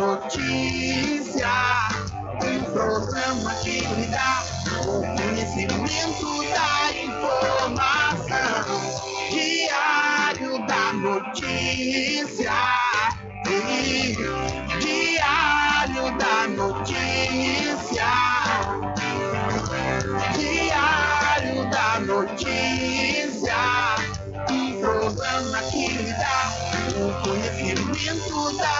Notícia. Um programa que lhe dá o conhecimento da informação. Diário da Notícia. Diário da Notícia. Diário da Notícia. Um programa que lhe dá o conhecimento da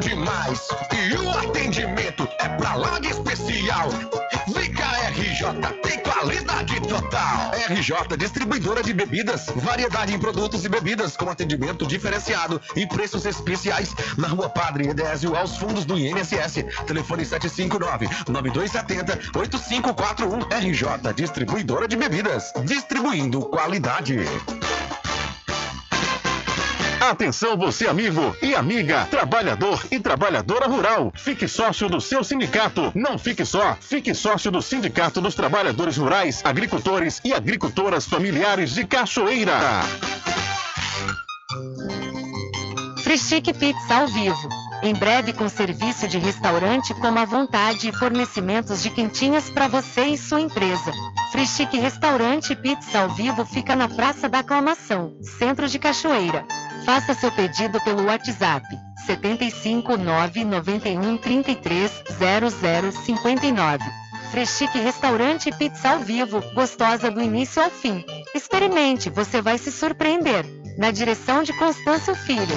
demais. E o atendimento é pra lá de especial. Vem RJ, tem qualidade total. RJ, distribuidora de bebidas, variedade em produtos e bebidas com atendimento diferenciado e preços especiais na Rua Padre Edésio, aos fundos do INSS. Telefone 759-9270-8541. RJ, distribuidora de bebidas, distribuindo qualidade. Atenção você amigo e amiga, trabalhador e trabalhadora rural. Fique sócio do seu sindicato. Não fique só, fique sócio do Sindicato dos Trabalhadores Rurais, Agricultores e Agricultoras Familiares de Cachoeira. Frischique Pizza ao vivo. Em breve com serviço de restaurante como à vontade e fornecimentos de quentinhas para você e sua empresa. Frischique Restaurante Pizza ao vivo fica na Praça da Aclamação, centro de Cachoeira. Faça seu pedido pelo WhatsApp 75 991 33 0059. Freschique Restaurante e Pizza ao vivo, gostosa do início ao fim. Experimente, você vai se surpreender. na direção de Constâncio Filho.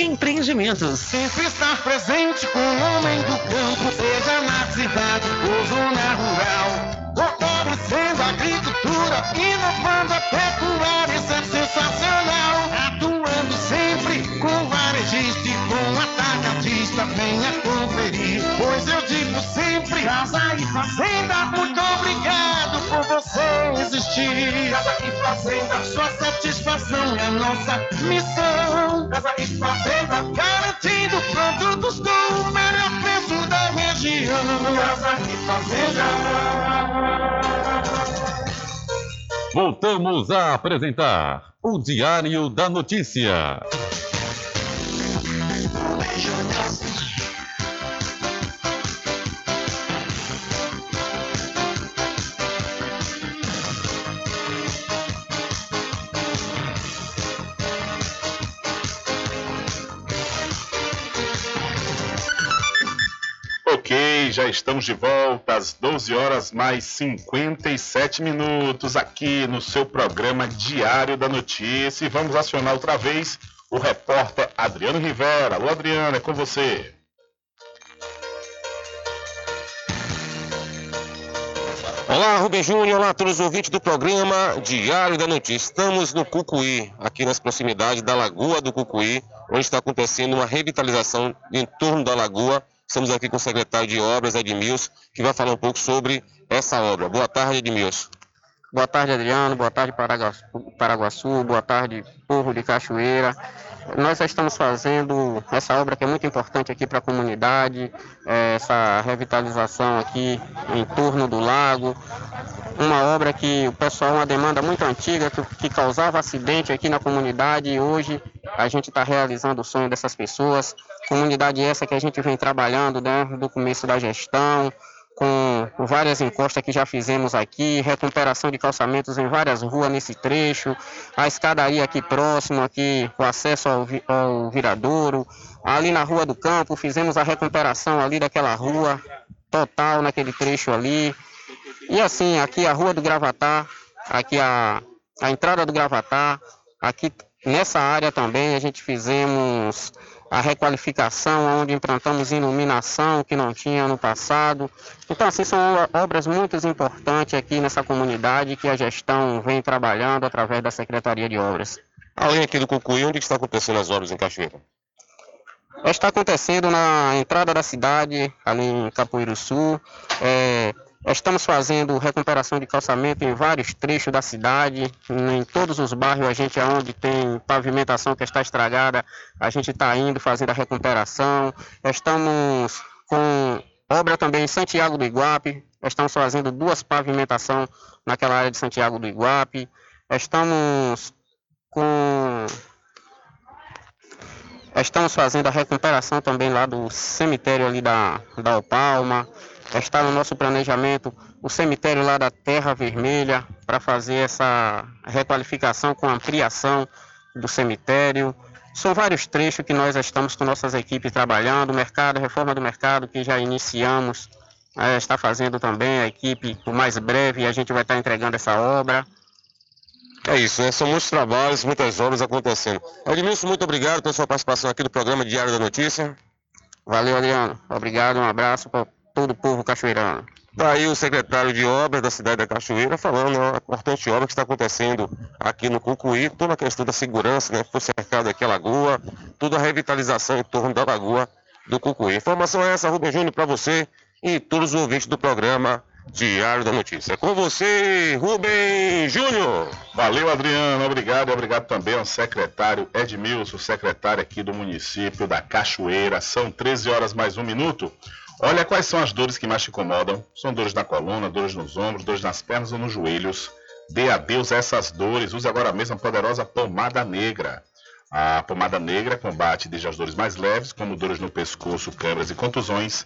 Empreendimentos. Sempre estar presente com o homem do campo, seja na cidade ou zona rural. Fortalecendo a agricultura, inovando a pecuária, isso é sensacional. Atuando sempre com varejista e com atacadista, venha conferir. Pois eu digo sempre, casa e fazenda, muito obrigado você existir. Casa e fazenda, sua satisfação é nossa missão. Casa e fazenda, garantindo produtos com o melhor preço da região. Casa e fazenda. Voltamos a apresentar o Diário da Notícia. Já estamos de volta às 12 horas mais 57 minutos aqui no seu programa Diário da Notícia. E vamos acionar outra vez o repórter Adriano Rivera. Alô, Adriano, é com você. Olá, Rubem Júnior, olá a todos os ouvintes do programa Diário da Notícia. Estamos no Cucuí, aqui nas proximidades da Lagoa do Cucuí, onde está acontecendo uma revitalização em torno da lagoa. Estamos aqui com o secretário de Obras, Edmilson, que vai falar um pouco sobre essa obra. Boa tarde, Edmilson. Boa tarde, Adriano. Boa tarde, Paraguaçu. Boa tarde, povo de Cachoeira. Nós já estamos fazendo essa obra que é muito importante aqui para a comunidade, eh, essa revitalização aqui em torno do lago. Uma obra que o pessoal, uma demanda muito antiga, que causava acidente aqui na comunidade e hoje a gente está realizando o sonho dessas pessoas. Comunidade essa que a gente vem trabalhando desde o começo da gestão, com várias encostas que já fizemos aqui, recuperação de calçamentos em várias ruas nesse trecho, a escadaria aqui próximo, aqui o acesso ao, ao viradouro, ali na Rua do Campo fizemos a recuperação ali daquela rua total naquele trecho ali. E assim, aqui a Rua do Gravatar, aqui a, a entrada do Gravatar, aqui nessa área também a gente fizemos a requalificação, onde implantamos iluminação que não tinha no passado. Então, assim, são obras muito importantes aqui nessa comunidade que a gestão vem trabalhando através da Secretaria de Obras. Além aqui do Cucuí, onde está acontecendo as obras em Cachoeira? Está acontecendo na entrada da cidade, ali em Capoeiro Sul. É, estamos fazendo recuperação de calçamento em vários trechos da cidade. Em todos os bairros, a gente, onde tem pavimentação que está estragada, a gente está indo fazendo a recuperação. Estamos com obra também em Santiago do Iguape. Estamos fazendo duas pavimentações naquela área de Santiago do Iguape. Estamos com Estamos fazendo a recuperação também lá do cemitério ali da, da Opalma. Está no nosso planejamento o cemitério lá da Terra Vermelha para fazer essa requalificação com ampliação do cemitério. São vários trechos que nós estamos com nossas equipes trabalhando. Mercado, reforma do mercado que já iniciamos, eh, está fazendo também a equipe o mais breve a gente vai estar entregando essa obra. É isso, né? São muitos trabalhos, muitas obras acontecendo. Edmilson, muito obrigado pela sua participação aqui no programa Diário da Notícia. Valeu, Adriano. Obrigado, um abraço todo o povo cachoeirano. Está aí o secretário de obras da cidade da Cachoeira falando uma importante obra que está acontecendo aqui no Cucuí, toda a questão da segurança, né? Foi cercado aqui a lagoa, toda a revitalização em torno da lagoa do Cucuí. Informação é essa, Rubem Júnior, para você e todos os ouvintes do programa Diário da Notícia. Com você, Rubem Júnior. Valeu, Adriano. Obrigado. Obrigado também ao secretário Edmilson, secretário aqui do município da Cachoeira. São 13 horas mais um minuto. Olha quais são as dores que mais te incomodam. São dores na coluna, dores nos ombros, dores nas pernas ou nos joelhos. Dê adeus a essas dores. Use agora mesmo a poderosa pomada negra. A pomada negra combate desde as dores mais leves, como dores no pescoço, câimbras e contusões,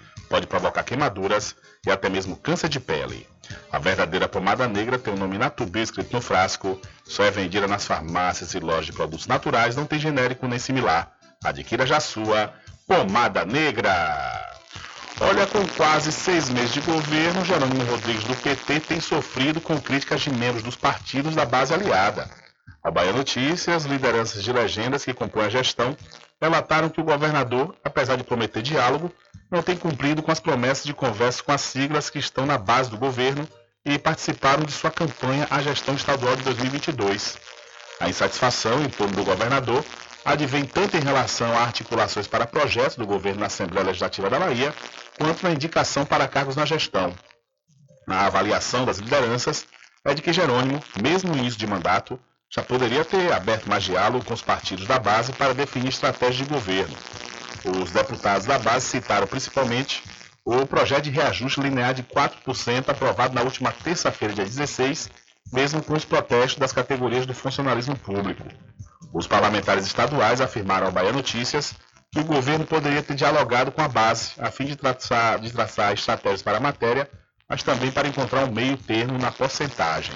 Pode provocar queimaduras e até mesmo câncer de pele. A verdadeira pomada negra tem o nome Natubio escrito no frasco, só é vendida nas farmácias e lojas de produtos naturais, não tem genérico nem similar. Adquira já sua pomada negra. Olha, com quase seis meses de governo, Jerônimo Rodrigues do PT tem sofrido com críticas de membros dos partidos da base aliada. A Bahia Notícias, lideranças de legendas que compõem a gestão, relataram que o governador, apesar de prometer diálogo, não tem cumprido com as promessas de conversa com as siglas que estão na base do governo e participaram de sua campanha à gestão estadual de 2022. A insatisfação em torno do governador advém tanto em relação a articulações para projetos do governo na Assembleia Legislativa da Bahia, quanto na indicação para cargos na gestão. Na avaliação das lideranças, é de que Jerônimo, mesmo no início de mandato, já poderia ter aberto mais diálogo com os partidos da base para definir estratégia de governo. Os deputados da base citaram principalmente o projeto de reajuste linear de 4% aprovado na última terça-feira, dia 16, mesmo com os protestos das categorias do funcionalismo público. Os parlamentares estaduais afirmaram ao Bahia Notícias que o governo poderia ter dialogado com a base a fim de traçar, de traçar estratégias para a matéria, mas também para encontrar um meio termo na porcentagem.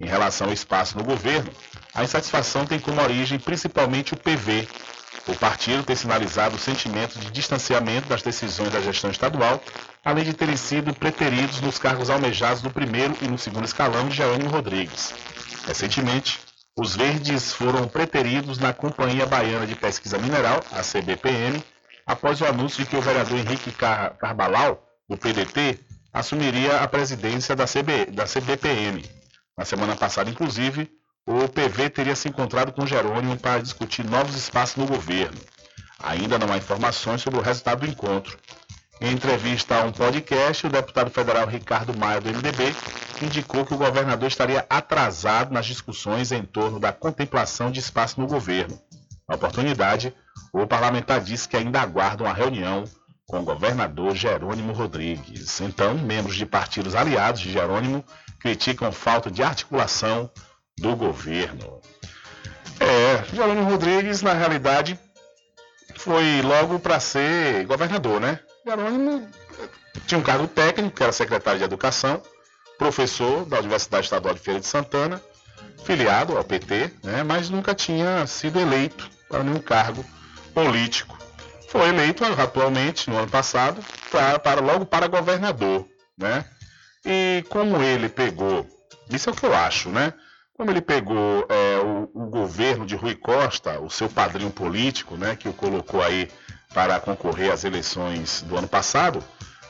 Em relação ao espaço no governo, a insatisfação tem como origem principalmente o PV. O partido tem sinalizado o sentimento de distanciamento das decisões da gestão estadual, além de terem sido preteridos nos cargos almejados no primeiro e no segundo escalão de Jerônimo Rodrigues. Recentemente, os verdes foram preteridos na Companhia Baiana de Pesquisa Mineral, a CBPM, após o anúncio de que o vereador Henrique Car Carbalau, do PDT, assumiria a presidência da, CB, da CBPM. Na semana passada, inclusive, o PV teria se encontrado com Jerônimo para discutir novos espaços no governo. Ainda não há informações sobre o resultado do encontro. Em entrevista a um podcast, o deputado federal Ricardo Maia, do MDB, indicou que o governador estaria atrasado nas discussões em torno da contemplação de espaço no governo. Na oportunidade, o parlamentar disse que ainda aguarda uma reunião com o governador Jerônimo Rodrigues. Então, membros de partidos aliados de Jerônimo criticam falta de articulação do governo. É, Jerônimo Rodrigues, na realidade, foi logo para ser governador, né? Jerônimo tinha um cargo técnico, que era secretário de Educação, professor da Universidade Estadual de Feira de Santana, filiado ao PT, né, mas nunca tinha sido eleito para nenhum cargo político. Foi eleito atualmente, no ano passado, para, para logo para governador. Né? E como ele pegou, isso é o que eu acho, né? Como ele pegou é, o, o, governo de Rui Costa, o seu padrinho político, né, que o colocou aí para concorrer às eleições do ano passado,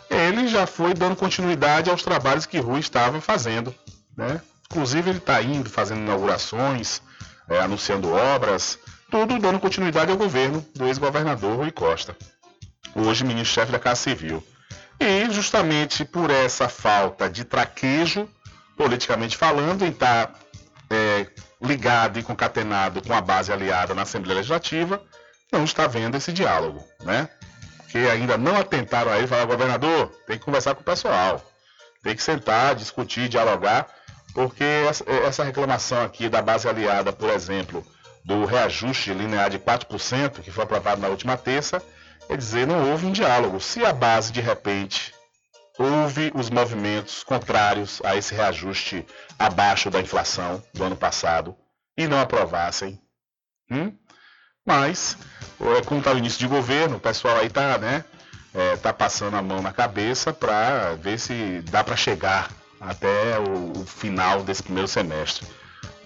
ele já foi dando continuidade aos trabalhos que Rui estava fazendo. Né? Inclusive, ele está indo, fazendo inaugurações, é, anunciando obras, tudo dando continuidade ao governo do ex-governador Rui Costa, hoje ministro-chefe da Casa Civil. E justamente por essa falta de traquejo, politicamente falando, em estar tá, é, ligado e concatenado com a base aliada na Assembleia Legislativa, não está vendo esse diálogo, né? que ainda não atentaram a ele, falaram, governador, tem que conversar com o pessoal, tem que sentar, discutir, dialogar, porque essa reclamação aqui da base aliada, por exemplo, do reajuste linear de 4%, que foi aprovado na última terça, quer dizer, não houve um diálogo. Se a base, de repente, houve os movimentos contrários a esse reajuste abaixo da inflação do ano passado e não aprovassem, hum? Mas, como está o início de governo, o pessoal aí está né, é, tá passando a mão na cabeça para ver se dá para chegar até o, o, final desse primeiro semestre.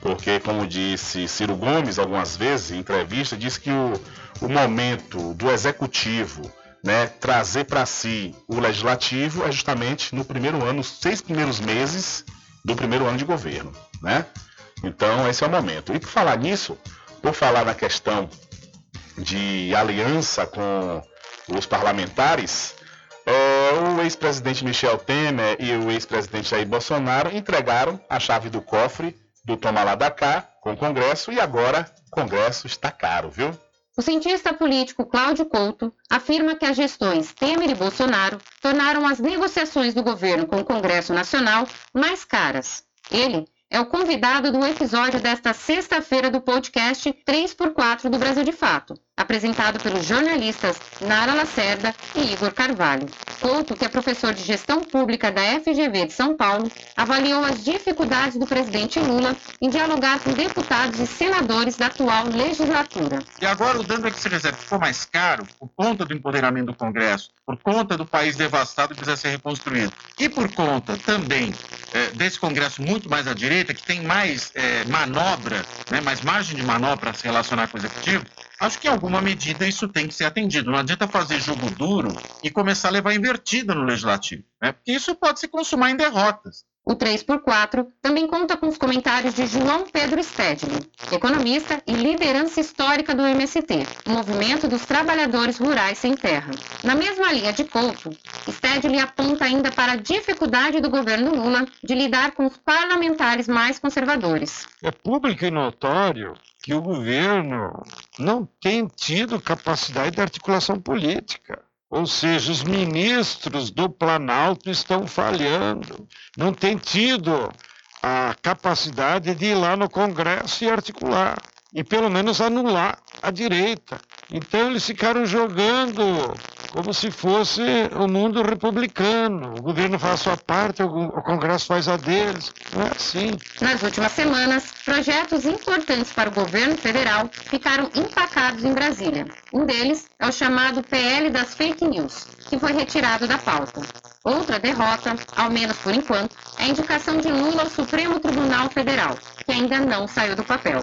Porque, como disse Ciro Gomes algumas vezes em entrevista, disse que o, o momento do executivo né, trazer para si o legislativo é justamente no primeiro ano, nos seis primeiros meses do primeiro ano de governo. Né? Então, esse é o momento. E por falar nisso, por falar na questão de aliança com os parlamentares, é, o ex-presidente Michel Temer e o ex-presidente Jair Bolsonaro entregaram a chave do cofre do Toma lá da cá com o Congresso e agora o Congresso está caro, viu? O cientista político Cláudio Couto afirma que as gestões Temer e Bolsonaro tornaram as negociações do governo com o Congresso Nacional mais caras. Ele é o convidado do episódio desta sexta-feira do podcast 3x4 do Brasil de Fato, apresentado pelos jornalistas Nara Lacerda e Igor Carvalho. Couto, que é professor de gestão pública da FGV de São Paulo, avaliou as dificuldades do presidente Lula em dialogar com deputados e senadores da atual legislatura. E agora o dano é que se reserva ficou mais caro por conta do empoderamento do Congresso, por conta do país devastado que precisa ser reconstruído, e por conta também é, desse Congresso muito mais à direita, que tem mais é, manobra, né, mais margem de manobra para se relacionar com o Executivo, acho que em alguma medida isso tem que ser atendido. Não adianta fazer jogo duro e começar a levar invertida no Legislativo, né, porque isso pode se consumar em derrotas. O 3x4 também conta com os comentários de João Pedro Stedley, economista e liderança histórica do MST, Movimento dos Trabalhadores Rurais Sem Terra. Na mesma linha de Couto, Stedley aponta ainda para a dificuldade do governo Lula de lidar com os parlamentares mais conservadores. É público e notório que o governo não tem tido capacidade de articulação política. Ou seja, os ministros do Planalto estão falhando, não têm tido a capacidade de ir lá no Congresso e articular, e pelo menos anular a direita. Então eles ficaram jogando como se fosse o mundo republicano. O governo faz a sua parte, o Congresso faz a deles. Não é assim. Nas últimas semanas, projetos importantes para o governo federal ficaram empacados em Brasília. Um deles é o chamado PL das Fake News, que foi retirado da pauta. Outra derrota, ao menos por enquanto, é a indicação de Lula ao Supremo Tribunal Federal, que ainda não saiu do papel.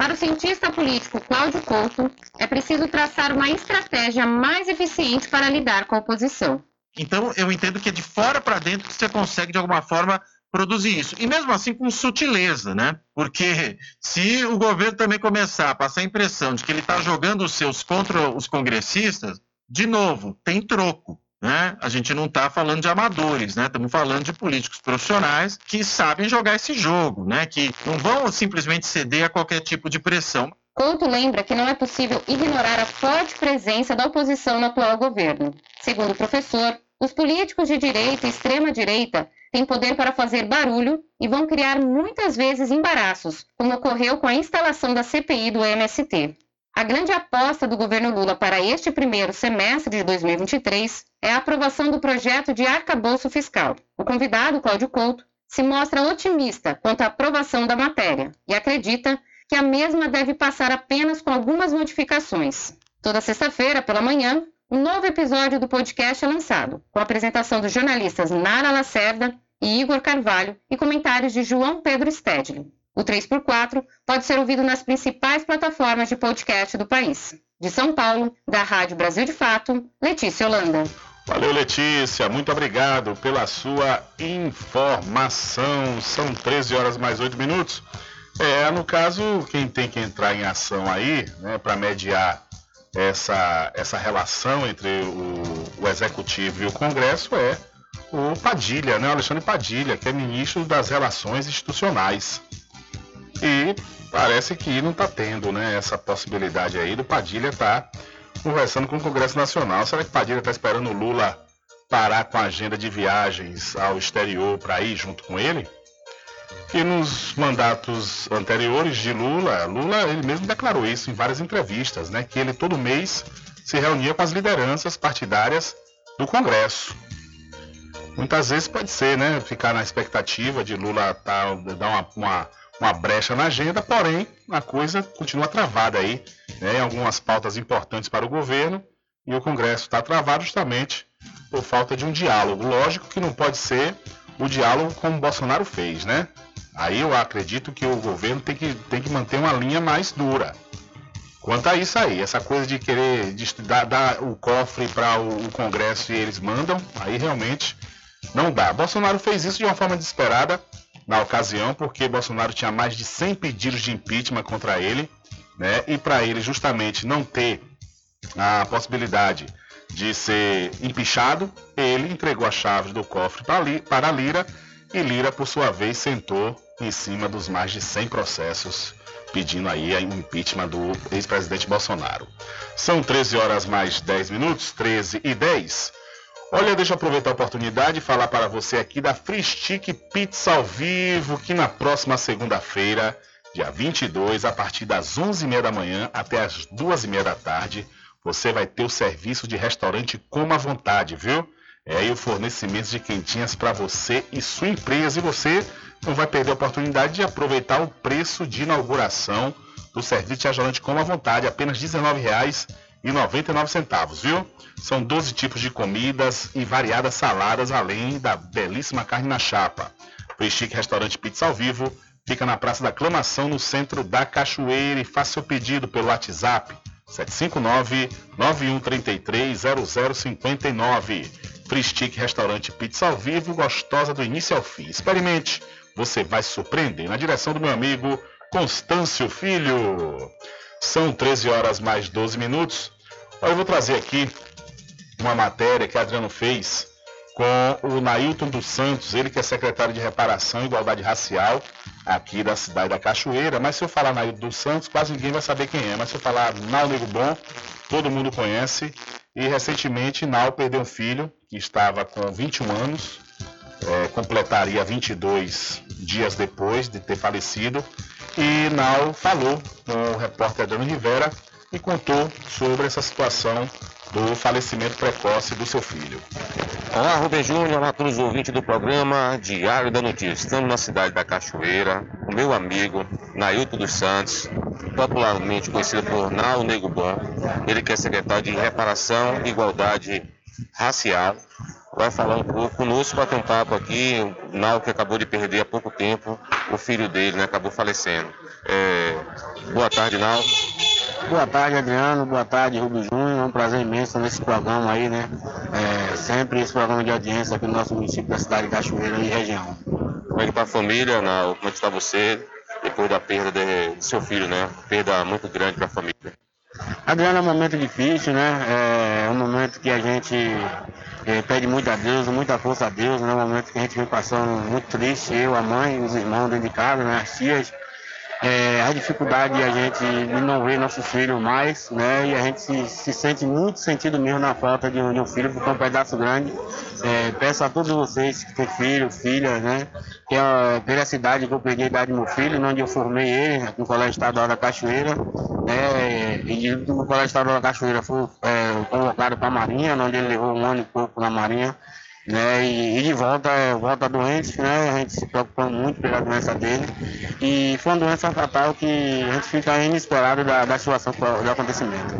Para o cientista político Cláudio Couto, é preciso traçar uma estratégia mais eficiente para lidar com a oposição. Então, eu entendo que é de fora para dentro que você consegue, de alguma forma, produzir isso. E mesmo assim com sutileza, né? Porque se o governo também começar a passar a impressão de que ele está jogando os seus contra os congressistas, de novo, tem troco. Né? A gente não está falando de amadores, né? Estamos falando de políticos profissionais que sabem jogar esse jogo, né? Que não vão simplesmente ceder a qualquer tipo de pressão. Couto lembra que não é possível ignorar a forte presença da oposição no atual governo. Segundo o professor, os políticos de direita e extrema-direita têm poder para fazer barulho e vão criar muitas vezes embaraços, como ocorreu com a instalação da CPI do MST. A grande aposta do governo Lula para este primeiro semestre de 2023 é a aprovação do projeto de arcabouço fiscal. O convidado, Cláudio Couto, se mostra otimista quanto à aprovação da matéria e acredita que a mesma deve passar apenas com algumas modificações. Toda sexta-feira, pela manhã, um novo episódio do podcast é lançado, com a apresentação dos jornalistas Nara Lacerda e Igor Carvalho e comentários de João Pedro Stedley. O 3x4 pode ser ouvido nas principais plataformas de podcast do país. De São Paulo, da Rádio Brasil de Fato, Letícia Holanda. Valeu, Letícia. Muito obrigado pela sua informação. São 13 horas mais 8 minutos. É, no caso, quem tem que entrar em ação aí, né, para mediar essa, essa relação entre o, o Executivo e o Congresso é o Padilha, né, Alexandre Padilha, que é ministro das Relações Institucionais. E parece que não está tendo né, essa possibilidade aí do Padilha estar tá conversando com o Congresso Nacional. Será que Padilha está esperando o Lula parar com a agenda de viagens ao exterior para ir junto com ele? E nos mandatos anteriores de Lula, Lula ele mesmo declarou isso em várias entrevistas, né, que ele todo mês se reunia com as lideranças partidárias do Congresso. Muitas vezes pode ser, né, ficar na expectativa de Lula tá, dar uma, uma uma brecha na agenda, porém a coisa continua travada aí, né, algumas pautas importantes para o governo, e o Congresso está travado justamente por falta de um diálogo. Lógico que não pode ser o diálogo como o Bolsonaro fez, né? Aí eu acredito que o governo tem que, tem que manter uma linha mais dura. Quanto a isso aí, essa coisa de querer de dar, dar o cofre para o, o Congresso e eles mandam, aí realmente não dá. Bolsonaro fez isso de uma forma desesperada, na ocasião, porque Bolsonaro tinha mais de 100 pedidos de impeachment contra ele, né? E para ele justamente não ter a possibilidade de ser empichado, ele entregou as chaves do cofre para Lira e Lira, por sua vez, sentou em cima dos mais de 100 processos pedindo aí o impeachment do ex-presidente Bolsonaro. São 13 horas mais 10 minutos, 13 e 10. Olha, deixa eu aproveitar a oportunidade e falar para você aqui da Free Stick Pizza ao vivo, que na próxima segunda-feira, dia 22, a partir das 11h30 da manhã até as 2h30 da tarde, você vai ter o serviço de restaurante Coma à Vontade, viu? É aí o fornecimento de quentinhas para você e sua empresa. E você não vai perder a oportunidade de aproveitar o preço de inauguração do serviço de restaurante Coma à Vontade, apenas R$19,00 e 99 centavos, viu? São 12 tipos de comidas e variadas saladas, além da belíssima carne na chapa. O Chique Restaurante Pizza ao Vivo fica na Praça da Aclamação, no centro da Cachoeira. E faça seu pedido pelo WhatsApp 759-9133-0059. Free Stick Restaurante Pizza ao Vivo, gostosa do início ao fim. Experimente, você vai se surpreender. Na direção do meu amigo Constâncio Filho. São 13 horas mais 12 minutos. Eu vou trazer aqui uma matéria que Adriano fez com o Nailton dos Santos, ele que é secretário de Reparação e Igualdade Racial aqui da cidade da Cachoeira. Mas se eu falar Nailton dos Santos, quase ninguém vai saber quem é. Mas se eu falar Nau Nego Bom, todo mundo conhece. E recentemente Nau perdeu um filho que estava com 21 anos, é, completaria 22 dias depois de ter falecido. E Nau falou com o repórter Adriano Rivera e contou sobre essa situação do falecimento precoce do seu filho. Olá, Rubem Júnior, olá a todos os ouvintes do programa Diário da Notícia. Estamos na cidade da Cachoeira, o meu amigo Nailton dos Santos, popularmente conhecido por Nau Nego Bom, ele que é secretário de Reparação e Igualdade Racial, vai falar um pouco conosco, bater um papo aqui, o Nau que acabou de perder há pouco tempo o filho dele, né, acabou falecendo. É... Boa tarde, Nau. Boa tarde, Adriano. Boa tarde, Rubio Júnior. É um prazer imenso nesse programa aí, né? É, sempre esse programa de audiência aqui no nosso município da cidade de Cachoeira e região. Como é que tá a família, Nau? Como é que está você depois da perda de, do seu filho, né? Perda muito grande para a família. Adriano, é um momento difícil, né? É um momento que a gente é, pede muito a Deus, muita força a Deus, né? É um momento que a gente vem passando muito triste, eu, a mãe, os irmãos dentro de casa, né? As tias é, a dificuldade de a gente não ver nosso filho mais, né? E a gente se, se sente muito sentido mesmo na falta de um, de um filho, porque é um pedaço grande. É, peço a todos vocês que têm filho, filha, né? Que é pela cidade que eu peguei a idade do meu filho, onde eu formei ele, no Colégio Estadual da Cachoeira, né? E no Colégio Estadual da Cachoeira fui é, convocado para a Marinha, onde ele levou um ano e pouco na Marinha né? E, e de volta, volta doente, né? A gente se preocupando muito pela doença dele. E foi uma doença fatal que a gente fica inesperado da, da situação do acontecimento.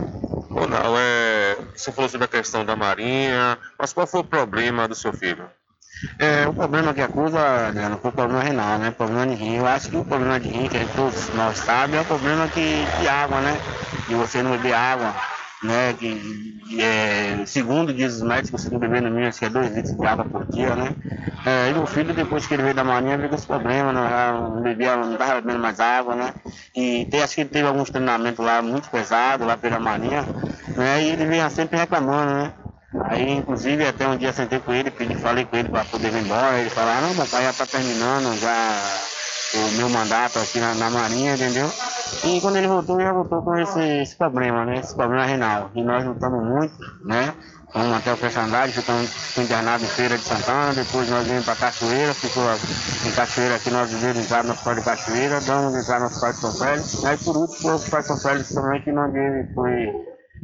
Não, é... Você falou sobre a questão da Marinha, mas qual foi o problema do seu filho? É, o problema que acusa, Adriano, foi o problema renal, né? O problema de rim. Eu acho que o problema de rim, que todos nós sabemos, é o problema que, de água, né? De você não beber água né? Que, é, segundo diz os médicos, que beber no mínimo acho que é 2 litros de água por dia, né? É, e meu filho, depois que ele veio da marinha, veio com esse problema, né? não bebia, não estava bebendo mais água, né? E tem, acho que ele teve alguns treinamentos lá muito pesados, lá pela marinha, né? E ele vinha sempre reclamando, né? Aí, inclusive, até um dia sentei com ele, pedi, falei com ele para poder vir embora. Ele falou: ah, não, pai já está terminando já o meu mandato aqui na, na Marinha, entendeu? E quando ele voltou, já voltou com esse, esse problema, né? Esse problema renal. E nós lutamos muito, né? Fomos até o Peixandade, ficamos internados em Feira de Santana, depois nós viemos para Cachoeira, ficou em Cachoeira aqui, nós vivemos entrar no Hospital de Cachoeira, damos entrar no Hospital de São Félix, aí por último foi o Hospital de São Félix também, que onde ele foi,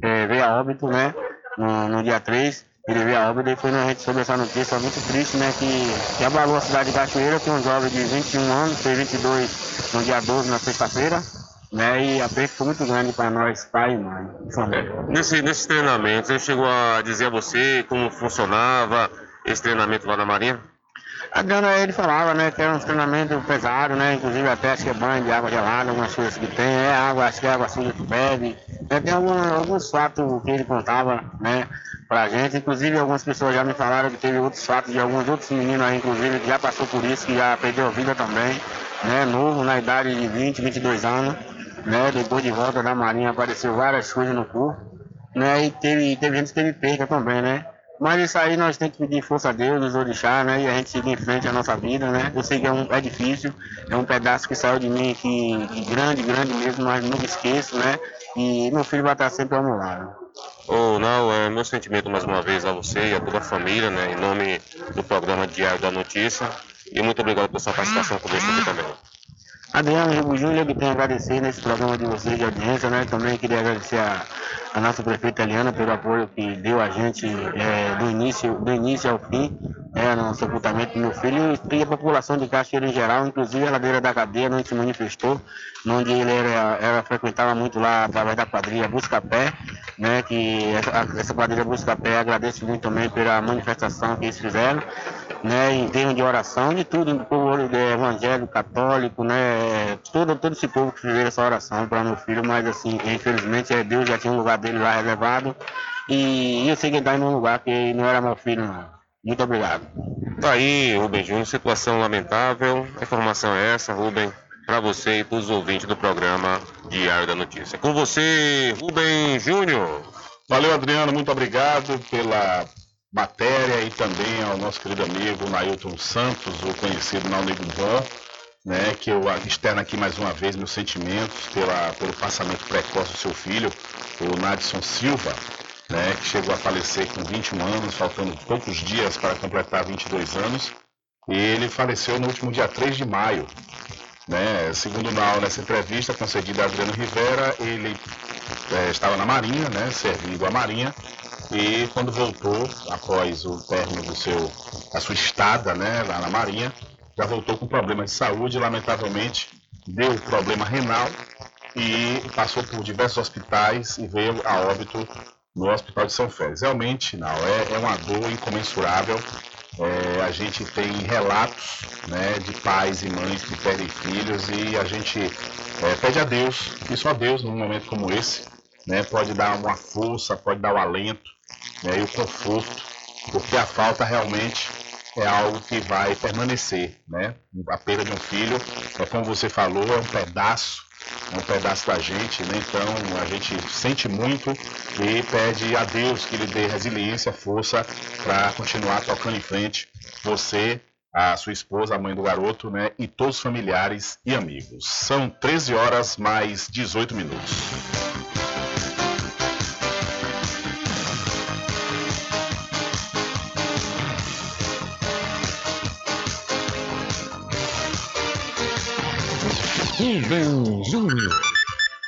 é, veio a óbito, né, no, no dia 3, ele veio a óbito e foi na gente sobre essa notícia muito triste, né, que, que abalou a cidade de Cachoeira, que um jovem de 21 anos, fez 22 no dia 12, na sexta-feira, né? E a perda foi muito grande para nós, pai e mãe, família. Nesse, nesse treinamento, ele chegou a dizer a você como funcionava esse treinamento lá na Marinha? A ele falava, né, que era um treinamento pesado, né, inclusive até que é banho de água gelada, algumas coisas que tem, é água, acho que é água suja que bebe, né, tem alguns fatos que ele contava, né, pra gente, inclusive algumas pessoas já me falaram que teve outros fatos de alguns outros meninos aí, inclusive, que já passou por isso, que já perdeu a vida também, né, novo, na idade de 20, 22 anos, né? Depois de volta da Marinha apareceu várias coisas no corpo. né? E teve, teve gente que teve perda também, né? Mas isso aí nós temos que pedir força a Deus, os orixás, né? E a gente seguir em frente a nossa vida, né? Eu sei que é, um, é difícil, é um pedaço que saiu de mim que, que grande, grande mesmo, mas nunca esqueço, né? E meu filho vai estar sempre ao meu lado. Ô, não, é meu sentimento mais uma vez a você e a toda a família, né? Em nome do programa Diário da Notícia. E muito obrigado pela sua participação conosco aqui também. Adriano Rigo Júnior, que tem a agradecer nesse programa de vocês de audiência, né? Também queria agradecer a, a nossa prefeita Eliana pelo apoio que deu a gente é, do, início, do início ao fim, é, no sepultamento do meu filho e a população de Cachoeira em geral, inclusive a ladeira da cadeia, onde se manifestou, onde ele era, era frequentava muito lá através da quadrilha Busca Pé, né? Que essa, essa quadrilha Busca Pé agradece muito também pela manifestação que eles fizeram né, em termos de oração, de tudo, do povo evangélico, católico, né, todo, todo esse povo que fez essa oração para meu filho, mas assim, infelizmente é, Deus já tinha um lugar dele lá reservado e eu sei que ele está em um lugar que não era meu filho, não. Muito obrigado. Tá aí, Rubem Júnior, situação lamentável. A informação é essa, Rubem, para você e para os ouvintes do programa Diário da Notícia. Com você, Rubem Júnior. Valeu, Adriano, muito obrigado pela matéria e também ao nosso querido amigo Nailton Santos, o conhecido na Nego Van, né, que eu externo aqui mais uma vez meus sentimentos pela, pelo passamento precoce do seu filho, o Nadson Silva, né, que chegou a falecer com 21 anos, faltando poucos dias para completar 22 anos, e ele faleceu no último dia 3 de maio. Né, segundo Nau, nessa entrevista concedida a Adriano Rivera, ele é, estava na Marinha, né, servindo a Marinha, e quando voltou, após o término do seu, da sua estada né, lá na Marinha, já voltou com problemas de saúde, lamentavelmente deu problema renal e passou por diversos hospitais e veio a óbito no Hospital de São Félix. Realmente, não, é, é uma dor incomensurável. É, a gente tem relatos né, de pais e mães que perdem filhos e a gente é, pede a Deus, e só Deus, num momento como esse, né, pode dar uma força, pode dar o um alento né, e o conforto, porque a falta realmente é algo que vai permanecer, né? A perda de um filho, é como você falou, é um pedaço, é um pedaço da gente, né? Então a gente sente muito e pede a Deus que lhe dê resiliência, força para continuar tocando em frente. Você, a sua esposa, a mãe do garoto, né? E todos os familiares e amigos. São 13 horas mais 18 minutos. Rubem Júnior.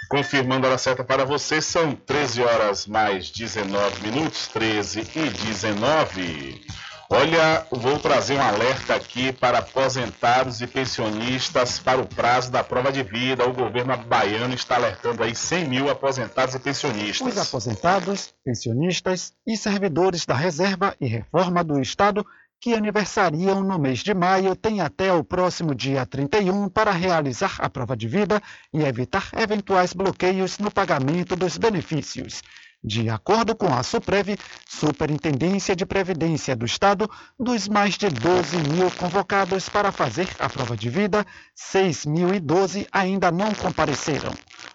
Confirmando a hora certa para você, são 13 horas mais 19 minutos, 13 e 19. Olha, vou trazer um alerta aqui para aposentados e pensionistas para o prazo da prova de vida. O governo baiano está alertando aí 100 mil aposentados e pensionistas. Os aposentados, pensionistas e servidores da reserva e reforma do Estado que aniversariam no mês de maio têm até o próximo dia 31 para realizar a prova de vida e evitar eventuais bloqueios no pagamento dos benefícios. De acordo com a SUPREV, Superintendência de Previdência do Estado, dos mais de 12 mil convocados para fazer a prova de vida, 6.012 ainda não compareceram.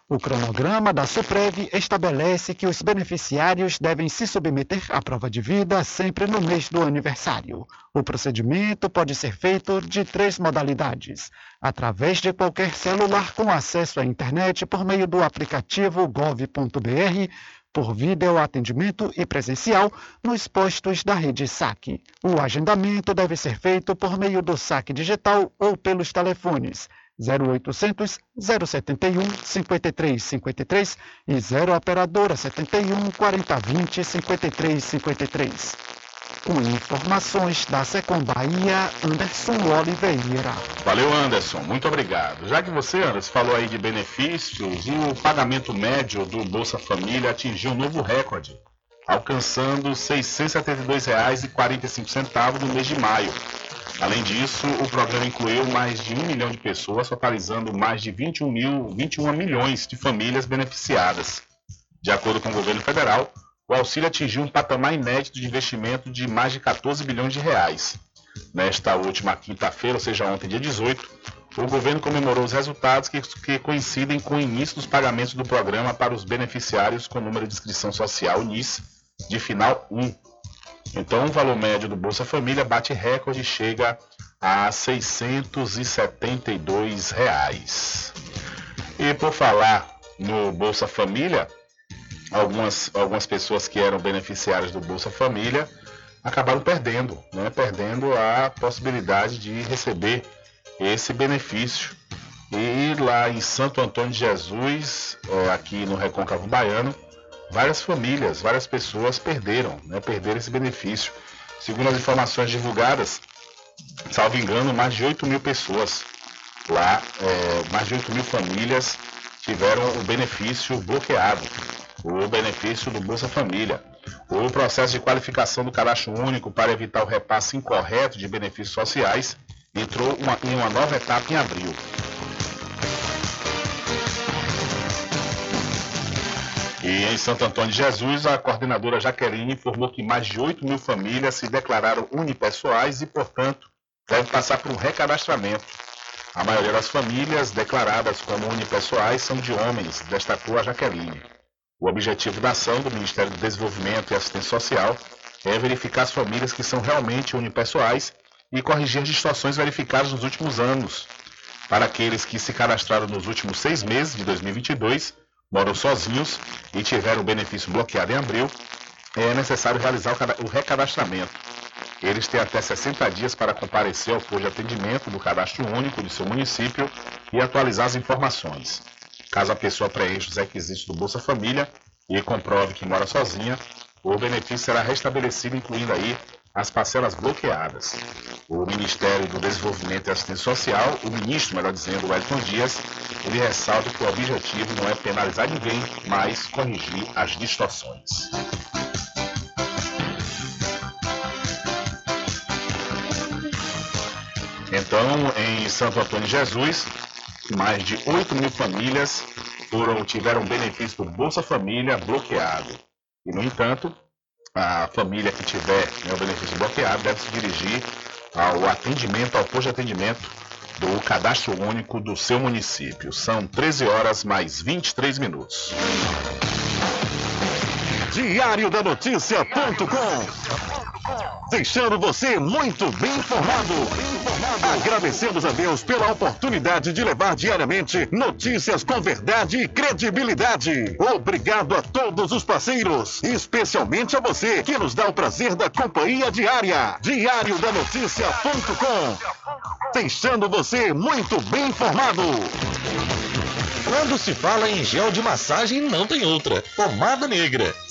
O cronograma da SUPREV estabelece que os beneficiários devem se submeter à prova de vida sempre no mês do aniversário. O procedimento pode ser feito de três modalidades: através de qualquer celular com acesso à internet por meio do aplicativo gov.br por videoatendimento e presencial nos postos da rede SAC. O agendamento deve ser feito por meio do SAC digital ou pelos telefones 0800 071 5353 e 0 operadora 71 4020 5353. Com informações da Secom Bahia, Anderson Oliveira. Valeu, Anderson. Muito obrigado. Já que você, Anderson, falou aí de benefícios, o pagamento médio do Bolsa Família atingiu um novo recorde, alcançando R$ 672,45 no mês de maio. Além disso, o programa incluiu mais de um milhão de pessoas, totalizando mais de 21, mil, 21 milhões de famílias beneficiadas. De acordo com o governo federal, o auxílio atingiu um patamar inédito de investimento de mais de 14 bilhões de reais. Nesta última quinta-feira, ou seja, ontem, dia 18, o governo comemorou os resultados que, que, coincidem com o início dos pagamentos do programa para os beneficiários com número de inscrição social NIS de final 1. Então, o valor médio do Bolsa Família bate recorde e chega a 672 reais. E por falar no Bolsa Família, algumas, algumas pessoas que eram beneficiárias do Bolsa Família acabaram perdendo, né? perdendo a possibilidade de receber esse benefício. E lá em Santo Antônio de Jesus, é, aqui no Recôncavo Baiano, várias famílias, várias pessoas perderam, né? perderam esse benefício. Segundo as informações divulgadas, salvo engano, mais de 8 mil pessoas lá, é, mais de 8 mil famílias tiveram o benefício bloqueado, o benefício do Bolsa Família. O processo de qualificação do cadastro único para evitar o repasse incorreto de benefícios sociais entrou uma, em uma nova etapa em abril. E em Santo Antônio de Jesus, a coordenadora Jaqueline informou que mais de 8 mil famílias se declararam unipessoais e, portanto, devem passar por um recadastramento. A maioria das famílias declaradas como unipessoais são de homens, destacou a Jaqueline. O objetivo da ação do Ministério do Desenvolvimento e Assistência Social é verificar as famílias que são realmente unipessoais e corrigir as distorções verificadas nos últimos anos. Para aqueles que se cadastraram nos últimos seis meses de 2022, moram sozinhos e tiveram o benefício bloqueado em abril, é necessário realizar o recadastramento. Eles têm até 60 dias para comparecer ao posto de atendimento do cadastro único de seu município e atualizar as informações. Caso a pessoa preencha os requisitos do Bolsa Família e comprove que mora sozinha, o benefício será restabelecido, incluindo aí as parcelas bloqueadas. O Ministério do Desenvolvimento e Assistência Social, o ministro, melhor dizendo, Wellington Dias, ele ressalta que o objetivo não é penalizar ninguém, mas corrigir as distorções. Então, em Santo Antônio Jesus, mais de 8 mil famílias foram, tiveram benefício do Bolsa Família bloqueado. E, no entanto, a família que tiver né, o benefício bloqueado deve se dirigir ao atendimento, ao posto de atendimento do cadastro único do seu município. São 13 horas mais 23 minutos. Diário da Notícia.com Deixando você muito bem informado. Agradecemos a Deus pela oportunidade de levar diariamente notícias com verdade e credibilidade. Obrigado a todos os parceiros, especialmente a você que nos dá o prazer da companhia diária. Diário da Notícia.com. Deixando você muito bem informado. Quando se fala em gel de massagem, não tem outra. Pomada negra.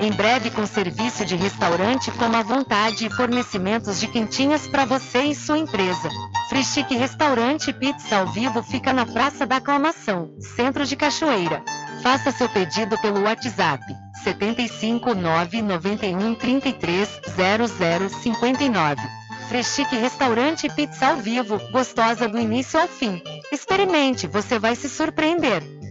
Em breve com serviço de restaurante como a vontade e fornecimentos de quentinhas para você e sua empresa. Frischique Restaurante Pizza ao vivo fica na Praça da Aclamação, Centro de Cachoeira. Faça seu pedido pelo WhatsApp 75 991 33 0059. Freschique Restaurante Pizza ao Vivo, gostosa do início ao fim. Experimente, você vai se surpreender.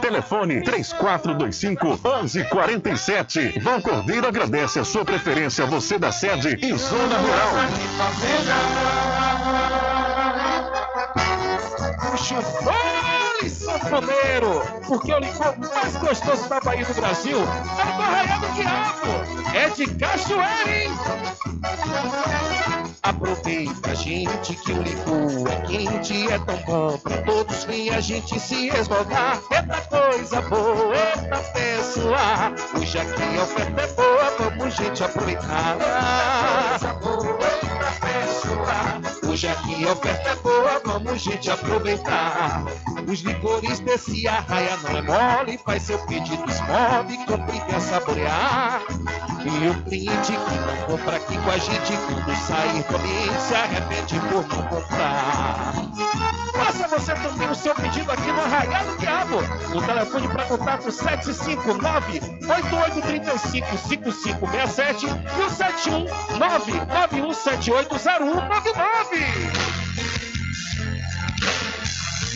Telefone 3425 1147. Val Cordeiro agradece a sua preferência, você da sede e zona rural. Puxa, vai, sanfoneiro! Porque o licor mais gostoso da Bahia do Brasil é do Arraial do Quiabo! É de cachoeira, hein? Aproveita, gente, que o licor é quente, é tão bom pra todos vir a gente se esmogar. Eita coisa boa, eita pessoa! Hoje aqui a oferta é boa, vamos, gente, aproveitar. Eita coisa boa, eita pessoa! Hoje aqui a oferta é boa, vamos, gente, aproveitar. Os licores desse arraia não é mole, faz seu pedido, esmove, compre e saborear. E o cliente que não compra aqui com a gente, quando sair do ambiente, se arrepende por não comprar. Faça você também o seu pedido aqui no Arraial do Diabo. O telefone para contato 759 8835 5567 e o 719 91780199.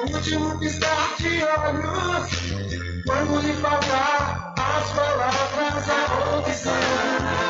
No último piscar de olhos. Quando lhe faltar as palavras, a opção.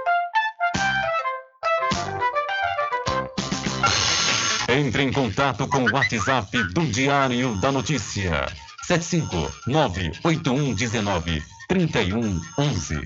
Entre em contato com o WhatsApp do Diário da Notícia. 759-8119-3111.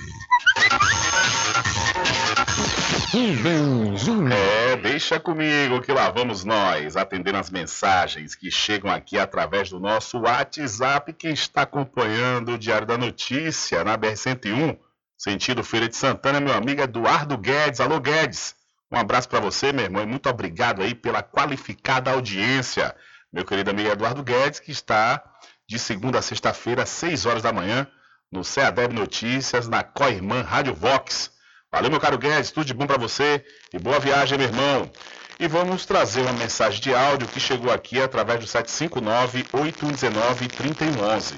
Rubem Júnior. É, deixa comigo que lá vamos nós, atendendo as mensagens que chegam aqui através do nosso WhatsApp. Quem está acompanhando o Diário da Notícia na BR-101, sentido Feira de Santana, meu amigo Eduardo Guedes. Alô, Guedes. Um abraço para você, meu irmão, e muito obrigado aí pela qualificada audiência. Meu querido amigo Eduardo Guedes, que está de segunda a sexta-feira, às 6 horas da manhã, no CEADEB Notícias, na Coirmã Rádio Vox. Valeu, meu caro Guedes, tudo de bom para você e boa viagem, meu irmão. E vamos trazer uma mensagem de áudio que chegou aqui através do 759-819-3111.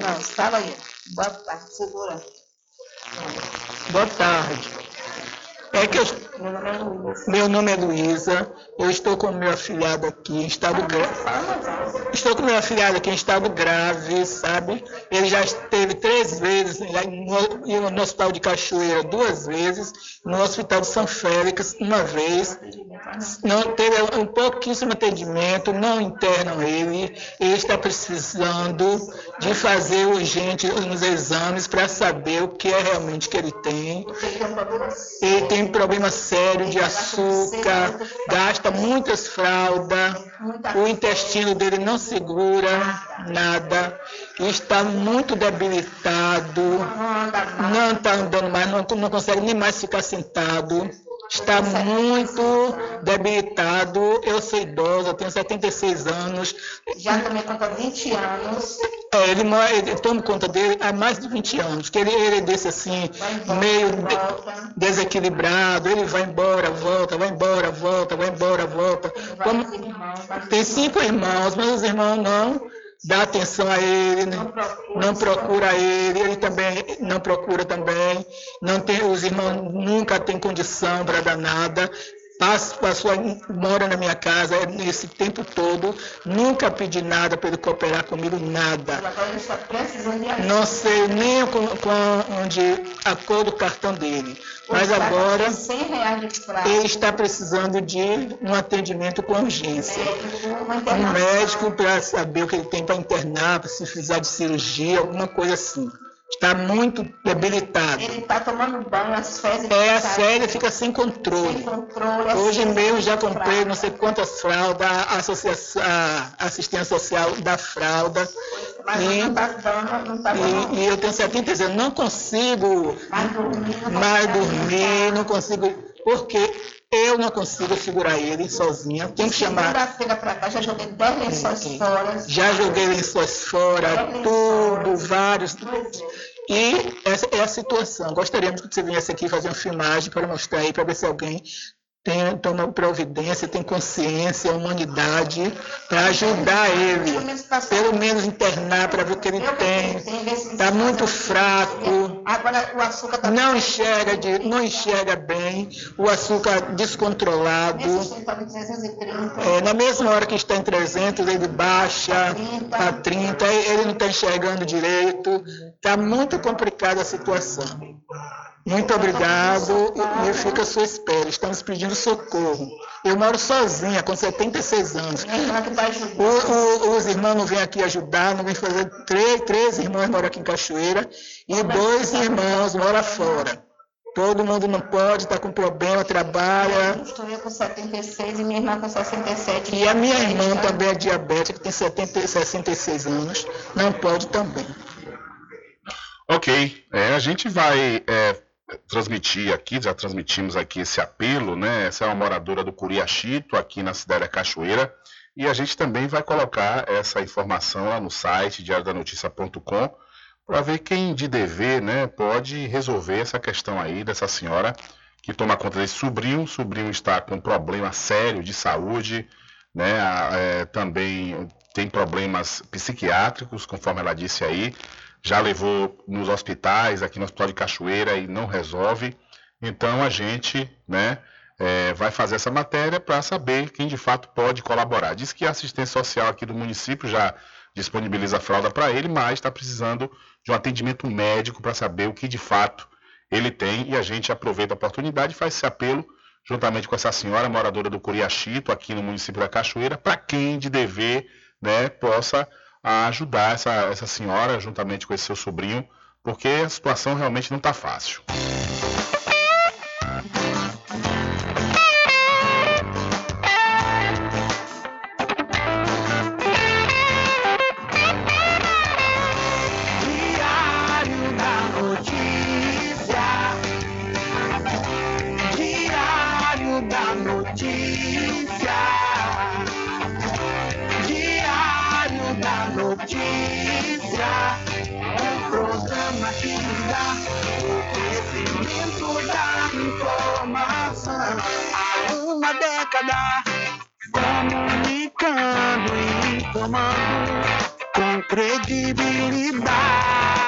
Não, estava aí. Boa tarde, segura. Boa tarde. É que eu... Meu nome é Luísa, eu estou com meu afilhado aqui em estado grave. Estou com meu afilhado aqui em estado grave, sabe? Ele já esteve três vezes no, no Hospital de Cachoeira, duas vezes, no Hospital de São Félix, uma vez. Não teve um pouquíssimo atendimento, não internam ele. Ele está precisando de fazer urgente uns exames para saber o que é realmente que ele tem. Ele tem problema sério de açúcar, gasta muitas fraldas, o intestino dele não segura nada, está muito debilitado, não está andando mais, não, não consegue nem mais ficar sentado está muito debilitado. Eu sou idosa, tenho 76 anos. Já tomei conta há 20 anos. É, ele, mo- ele toma conta dele há mais de 20 anos, que ele, ele é desse assim, meio de- desequilibrado, ele vai embora, volta, vai embora, volta, vai embora, volta. Como- tem cinco irmãos, mas os irmãos não dá atenção a ele, né? não procura ele, ele também não procura também, não tem, os irmãos nunca têm condição para dar nada, Passo, passou, mora na minha casa nesse tempo todo, nunca pedi nada para ele cooperar comigo, nada. Não sei nem com, com onde a cor do cartão dele. Mas agora ele está precisando de um atendimento com urgência. Um médico para saber o que ele tem para internar, para se precisar de cirurgia, alguma coisa assim está muito debilitado. Ele está tomando banho, as fezes. É, a fezes fica sem controle. Sem controle Hoje assim, mesmo já comprei não sei quantas fraldas, a, associação, a assistência social da fralda. Mas e, não tá dando, não tá dando. E, e, eu tenho 76 anos, não consigo mais dormir, não, mais dormir, não consigo, porque eu não consigo segurar ele sozinha. Tem que chamar. Segunda-feira para cá, já joguei 10 lençóis fora. Já joguei lençóis fora, tudo, vários. E essa é a situação. Gostaríamos que você viesse aqui fazer uma filmagem para mostrar aí, para ver se alguém tem, toma providência, tem consciência, humanidade, para ajudar ele, pelo menos internar para ver o que ele tem. Está muito fraco, tá não enxerga, de, não enxerga bem, o açúcar descontrolado. É, na mesma hora que está em 300, ele baixa a 30, ele não está enxergando direito. Está muito complicada a situação. Muito obrigado e fica à sua espera. Estamos pedindo socorro. Eu moro sozinha, com 76 anos. O, o, os irmãos não vêm aqui ajudar, não vêm fazer. Três, três irmãos moram aqui em Cachoeira e dois irmãos moram fora. Todo mundo não pode, está com problema, trabalha. Estou eu com 76 e minha irmã com 67. E a minha irmã também é diabética, tem 70, 66 anos, não pode também. Ok, é, a gente vai é, transmitir aqui, já transmitimos aqui esse apelo, né? Essa é uma moradora do Curiachito, aqui na cidade da Cachoeira, e a gente também vai colocar essa informação lá no site diariodanoticia.com para ver quem de dever, né, pode resolver essa questão aí dessa senhora que toma conta desse sobrinho, o sobrinho está com problema sério de saúde, né, é, também tem problemas psiquiátricos, conforme ela disse aí, já levou nos hospitais, aqui no Hospital de Cachoeira, e não resolve. Então a gente né, é, vai fazer essa matéria para saber quem de fato pode colaborar. Diz que a assistência social aqui do município já disponibiliza fralda para ele, mas está precisando de um atendimento médico para saber o que de fato ele tem. E a gente aproveita a oportunidade e faz esse apelo juntamente com essa senhora moradora do Curiachito, aqui no município da Cachoeira, para quem de dever né, possa a ajudar essa, essa senhora, juntamente com esse seu sobrinho, porque a situação realmente não está fácil. Credibilidade,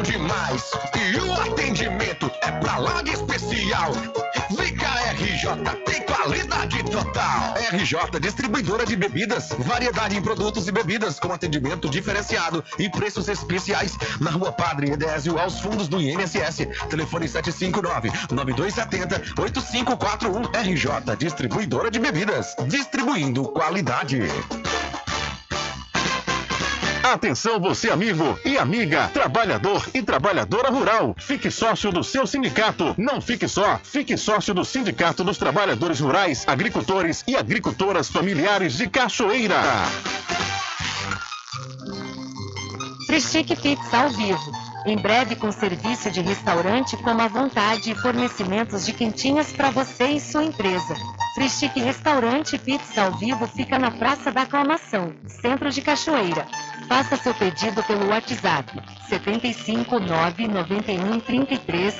bom demais. E o atendimento é pra lá de especial. Fica RJ, tem qualidade total. RJ, distribuidora de bebidas, variedade em produtos e bebidas com atendimento diferenciado e preços especiais na Rua Padre Edésio, aos fundos do INSS. Telefone 759-9270-8541. RJ, distribuidora de bebidas, distribuindo qualidade. Atenção você amigo e amiga, trabalhador e trabalhadora rural. Fique sócio do seu sindicato. Não fique só, fique sócio do Sindicato dos Trabalhadores Rurais, Agricultores e Agricultoras Familiares de Cachoeira. Frischique Pizza ao vivo. Em breve com serviço de restaurante como à vontade e fornecimentos de quentinhas para você e sua empresa. Frischique Restaurante Pizza ao vivo fica na Praça da Aclamação, centro de Cachoeira. Faça seu pedido pelo WhatsApp 75 991 33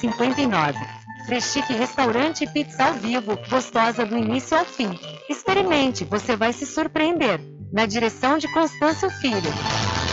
0059. Freschique Restaurante Pizza ao vivo, gostosa do início ao fim. Experimente, você vai se surpreender. Na direção de Constâncio Filho.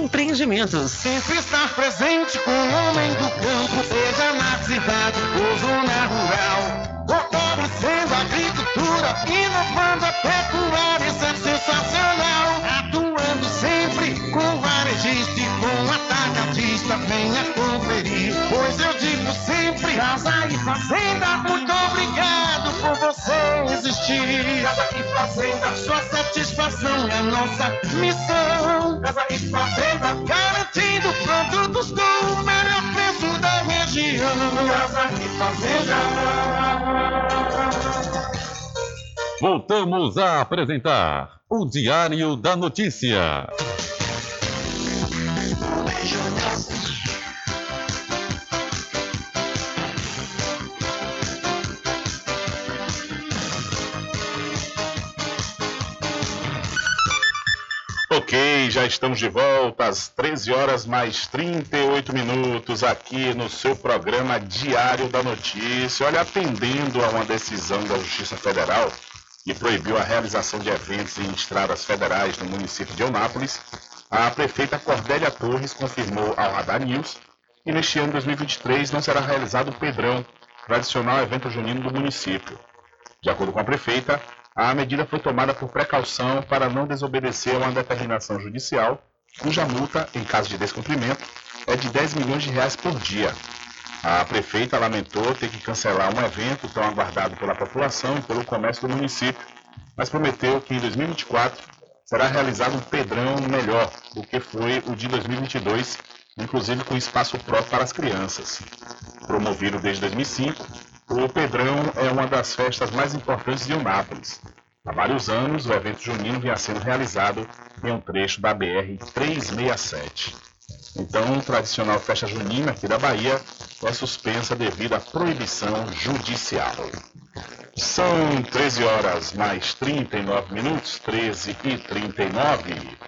Empreendimentos. Sempre estar presente com o homem do campo, seja na cidade ou zona rural. Fortalecendo a agricultura, inovando a pecuária, isso é sensacional. Atuando sempre com varejista e com atacadista, venha conferir. Pois eu digo sempre, casa e fazenda, muito obrigado por você existir. Casa e fazenda, sua satisfação é nossa missão. Casa e fazenda, garantindo produtos com o melhor preço da região. Casa e fazenda. Voltamos a apresentar o Diário da Notícia. Já estamos de volta às 13 horas mais 38 minutos aqui no seu programa Diário da Notícia. Olha, atendendo a uma decisão da Justiça Federal que proibiu a realização de eventos em estradas federais no município de Eunápolis, a prefeita Cordélia Torres confirmou ao Radar News que neste ano 2023 não será realizado o Pedrão, tradicional evento junino do município. De acordo com a prefeita, a medida foi tomada por precaução para não desobedecer a uma determinação judicial, cuja multa, em caso de descumprimento, é de 10 milhões de reais por dia. A prefeita lamentou ter que cancelar um evento tão aguardado pela população e pelo comércio do município, mas prometeu que em 2024 será realizado um pedrão melhor do que foi o de 2022, inclusive com espaço próprio para as crianças. Promovido desde 2005, o Pedrão é uma das festas mais importantes de Eunápolis. Há vários anos, o evento junino vinha sendo realizado em um trecho da BR-367. Então, a tradicional festa junina aqui da Bahia é suspensa devido à proibição judicial. São 13 horas mais 39 minutos, 13 e 39.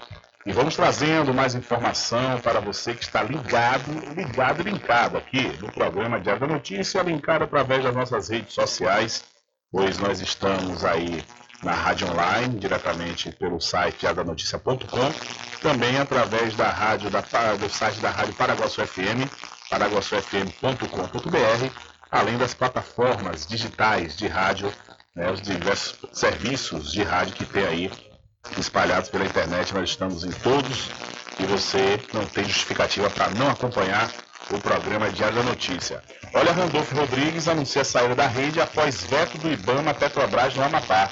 E vamos trazendo mais informação para você que está ligado, ligado e linkado aqui no programa Diário da Notícia, linkado através das nossas redes sociais, pois nós estamos aí na rádio online, diretamente pelo site diariodanoticia.com, também através da rádio da, do site da Rádio Paraguaçu FM, paraguaçufm.com.br, além das plataformas digitais de rádio, né, os diversos serviços de rádio que tem aí espalhados pela internet. Nós estamos em todos e você não tem justificativa para não acompanhar o programa Diário da Notícia. Olha, Randolfo Rodrigues anuncia a saída da rede após veto do Ibama Petrobras no Amapá.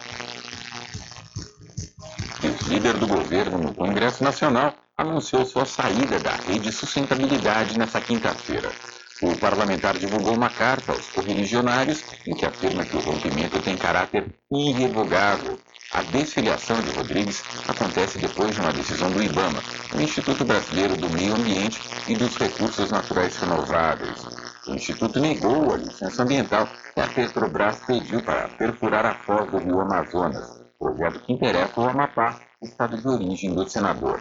O líder do governo no Congresso Nacional anunciou sua saída da rede sustentabilidade nesta quinta-feira. O parlamentar divulgou uma carta aos correligionários em que afirma que o rompimento tem caráter irrevogável. A desfiliação de Rodrigues acontece depois de uma decisão do IBAMA, o Instituto Brasileiro do Meio Ambiente e dos Recursos Naturais Renováveis. O Instituto negou a licença ambiental que a Petrobras pediu para perfurar a foz do rio Amazonas, projeto que interessa o Amapá, estado de origem do senador.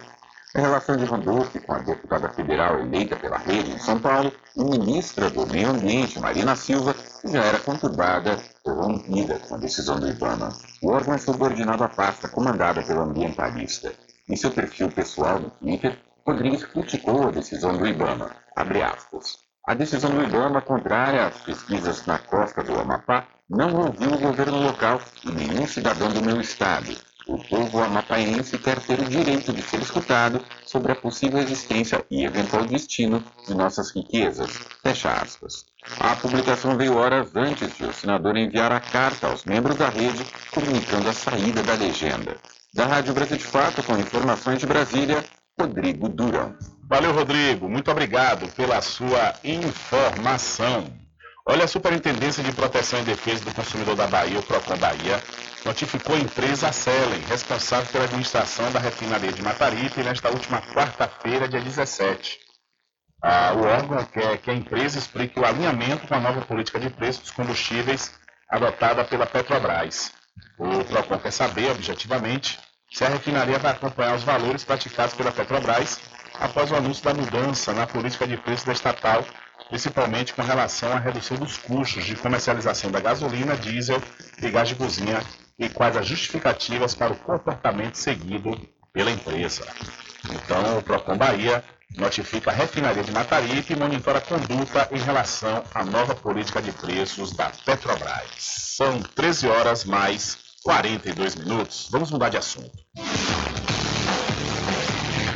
A relação de Randolph com a deputada federal eleita pela rede em São Paulo e ministra do Meio Ambiente, Marina Silva, já era conturbada ou rompida com a decisão do IBAMA. O órgão é subordinado à pasta comandada pelo ambientalista. Em seu perfil pessoal no Twitter, Rodrigues criticou a decisão do IBAMA. A decisão do IBAMA, contrária às pesquisas na costa do Amapá, não ouviu o governo local e nenhum cidadão do meu estado, o povo amapaense quer ter o direito de ser escutado sobre a possível existência e eventual destino de nossas riquezas. Fecha aspas. A publicação veio horas antes de o senador enviar a carta aos membros da rede comunicando a saída da legenda. Da Rádio Brasil de Fato, com informações de Brasília, Rodrigo Durão. Valeu, Rodrigo. Muito obrigado pela sua informação. Olha, a Superintendência de Proteção e Defesa do Consumidor da Bahia, o PROCON Bahia, notificou a empresa Selen, responsável pela administração da refinaria de Mataripe, nesta última quarta-feira, dia 17. Ah, o órgão quer que a empresa explique o alinhamento com a nova política de preços dos combustíveis adotada pela Petrobras. O PROCON quer saber, objetivamente, se a refinaria vai acompanhar os valores praticados pela Petrobras após o anúncio da mudança na política de preços da estatal, principalmente com relação à redução dos custos de comercialização da gasolina, diesel e gás de cozinha e quais as justificativas para o comportamento seguido pela empresa. Então, o Procon Bahia notifica a refinaria de Mataripe e monitora a conduta em relação à nova política de preços da Petrobras. São 13 horas mais 42 minutos. Vamos mudar de assunto.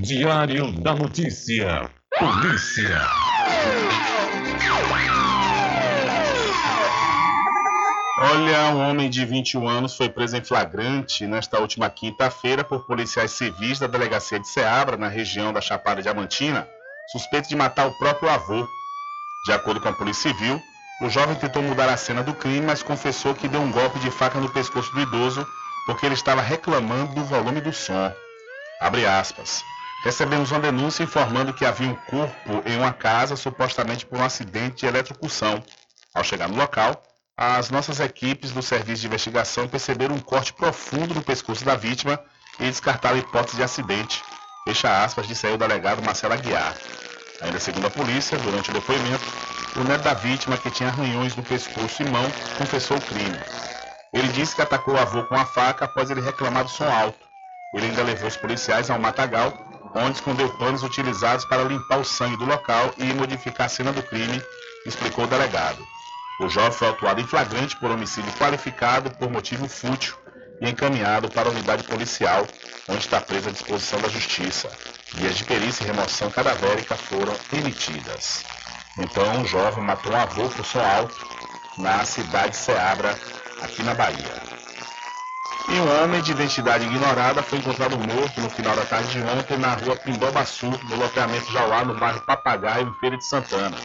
Diário da Notícia. Polícia. Olha, um homem de 21 anos foi preso em flagrante nesta última quinta-feira por policiais civis da delegacia de Ceabra, na região da Chapada Diamantina, suspeito de matar o próprio avô. De acordo com a Polícia Civil, o jovem tentou mudar a cena do crime, mas confessou que deu um golpe de faca no pescoço do idoso porque ele estava reclamando do volume do som. Abre aspas. Recebemos uma denúncia informando que havia um corpo em uma casa supostamente por um acidente de eletrocução. Ao chegar no local, as nossas equipes do Serviço de Investigação perceberam um corte profundo no pescoço da vítima e descartaram a hipótese de acidente. Fecha aspas, disse aí o delegado Marcelo Aguiar. Ainda segundo a polícia, durante o depoimento, o neto da vítima, que tinha arranhões no pescoço e mão, confessou o crime. Ele disse que atacou o avô com a faca após ele reclamar do som alto. Ele ainda levou os policiais ao matagal onde escondeu panos utilizados para limpar o sangue do local e modificar a cena do crime, explicou o delegado. O jovem foi autuado em flagrante por homicídio qualificado por motivo fútil e encaminhado para a unidade policial, onde está preso à disposição da Justiça. Vias de perícia e remoção cadavérica foram emitidas. Então, o jovem matou um avô por som alto na cidade de aqui na Bahia. E um homem de identidade ignorada foi encontrado morto no final da tarde de ontem na rua Pindobaçu, no loteamento Jauá, no bairro Papagaio, em Feira de Santana.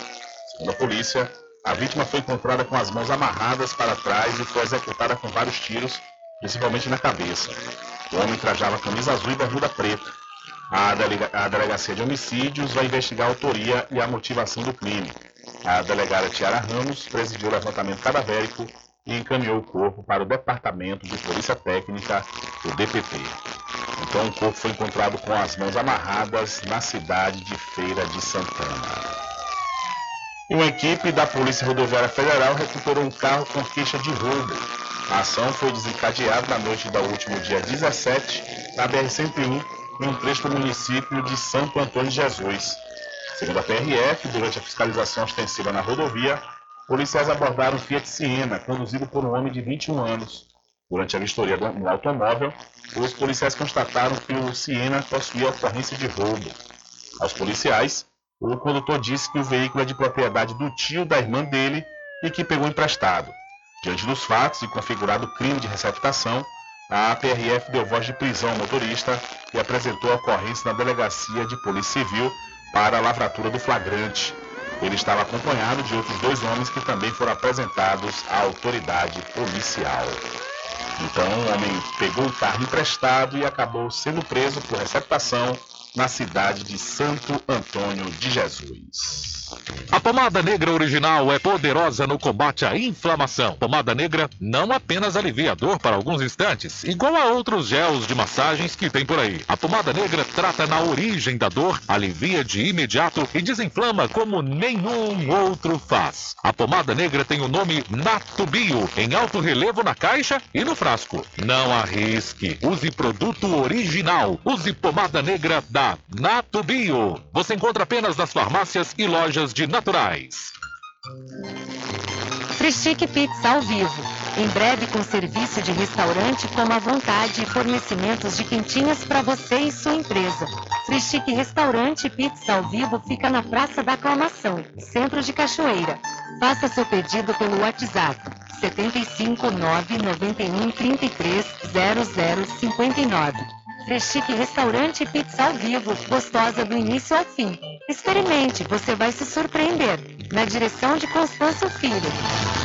Segundo a polícia, a vítima foi encontrada com as mãos amarradas para trás e foi executada com vários tiros, principalmente na cabeça. O homem trajava camisa azul e bermuda preta. A, delega a delegacia de homicídios vai investigar a autoria e a motivação do crime. A delegada Tiara Ramos presidiu o levantamento cadavérico e encaminhou o corpo para o Departamento de Polícia Técnica, o DPT. Então o corpo foi encontrado com as mãos amarradas na cidade de Feira de Santana. Uma equipe da Polícia Rodoviária Federal recuperou um carro com queixa de roubo. A ação foi desencadeada na noite do último dia 17, na BR-101, em trecho do município de Santo Antônio de Jesus. Segundo a PRF, durante a fiscalização ostensiva na rodovia, policiais abordaram um Fiat Siena, conduzido por um homem de 21 anos. Durante a vistoria no automóvel, os policiais constataram que o Siena possuía ocorrência de roubo. Aos policiais, o condutor disse que o veículo é de propriedade do tio da irmã dele e que pegou emprestado. Diante dos fatos e configurado crime de receptação, a PRF deu voz de prisão ao motorista e apresentou a ocorrência na Delegacia de Polícia Civil para a lavratura do flagrante. Ele estava acompanhado de outros dois homens que também foram apresentados à autoridade policial. Então, o homem pegou o carro emprestado e acabou sendo preso por receptação na cidade de Santo Antônio de Jesus. A pomada negra original é poderosa no combate à inflamação. Pomada negra não apenas alivia dor para alguns instantes, igual a outros gels de massagens que tem por aí. A pomada negra trata na origem da dor, alivia de imediato e desinflama como nenhum outro faz. A pomada negra tem o nome Natubio em alto relevo na caixa e no frasco. Não arrisque. Use produto original. Use pomada negra da Natubio. Você encontra apenas nas farmácias e lojas de naturais. Frischique Pizza ao vivo. Em breve com serviço de restaurante como à vontade e fornecimentos de quentinhas para você e sua empresa. Frischique Restaurante Pizza ao vivo fica na Praça da Aclamação, Centro de Cachoeira. Faça seu pedido pelo WhatsApp 75 991 33 0059. Freschique Restaurante Pizza ao Vivo, gostosa do início ao fim. Experimente, você vai se surpreender. Na direção de Constâncio Filho.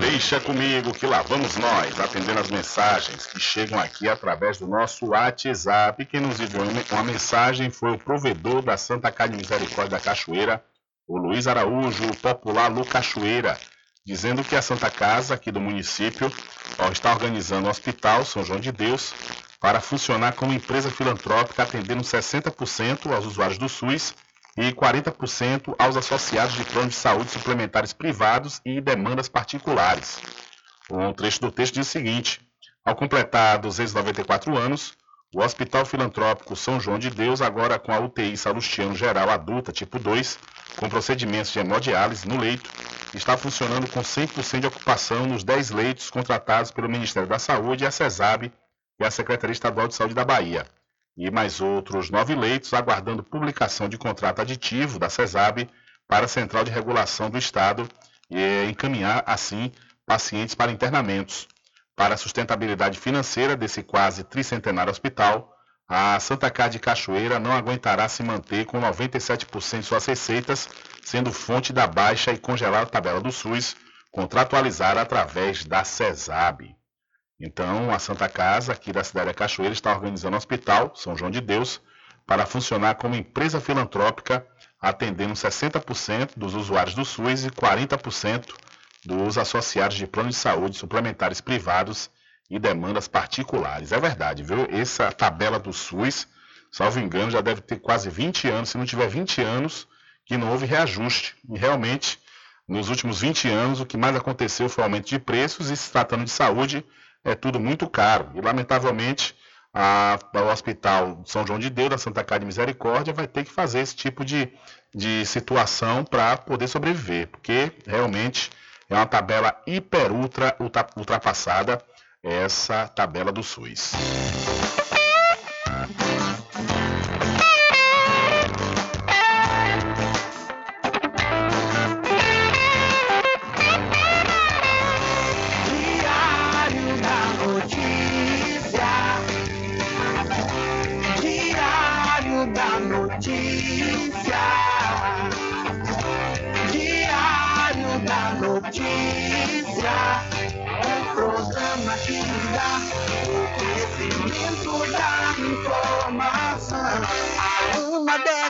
Deixa comigo que lá vamos nós, atendendo as mensagens que chegam aqui através do nosso WhatsApp. Quem nos enviou uma mensagem foi o provedor da Santa Casa de Misericórdia da Cachoeira, o Luiz Araújo, o popular Lu Cachoeira, dizendo que a Santa Casa aqui do município ó, está organizando um hospital São João de Deus para funcionar como empresa filantrópica, atendendo 60% aos usuários do SUS e 40% aos associados de planos de saúde suplementares privados e demandas particulares. Um trecho do texto diz o seguinte: ao completar 294 anos, o Hospital Filantrópico São João de Deus, agora com a UTI Salustiano Geral Adulta tipo 2, com procedimentos de hemodiálise no leito, está funcionando com 100% de ocupação nos 10 leitos contratados pelo Ministério da Saúde a CESAB e a Secretaria Estadual de Saúde da Bahia e mais outros nove leitos aguardando publicação de contrato aditivo da CESAB para a Central de Regulação do Estado e encaminhar, assim, pacientes para internamentos. Para a sustentabilidade financeira desse quase tricentenário hospital, a Santa Casa de Cachoeira não aguentará se manter com 97% de suas receitas, sendo fonte da baixa e congelada tabela do SUS, contratualizada através da CESAB. Então, a Santa Casa, aqui da cidade da Cachoeira, está organizando um hospital, São João de Deus, para funcionar como empresa filantrópica, atendendo 60% dos usuários do SUS e 40% dos associados de planos de saúde suplementares privados e demandas particulares. É verdade, viu? Essa tabela do SUS, salvo engano, já deve ter quase 20 anos, se não tiver 20 anos, que não houve reajuste. E realmente, nos últimos 20 anos, o que mais aconteceu foi aumento de preços e se tratando de saúde, é tudo muito caro. E, lamentavelmente, a, o Hospital São João de Deus, da Santa Casa de Misericórdia, vai ter que fazer esse tipo de, de situação para poder sobreviver, porque realmente é uma tabela hiper ultra, ultra ultrapassada essa tabela do SUS.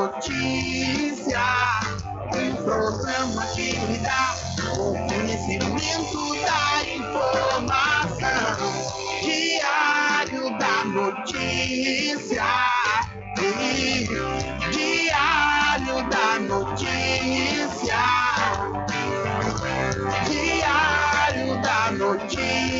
Notícia, um programa que lhe dá o conhecimento da informação. Diário da Notícia, Diário da Notícia, Diário da Notícia,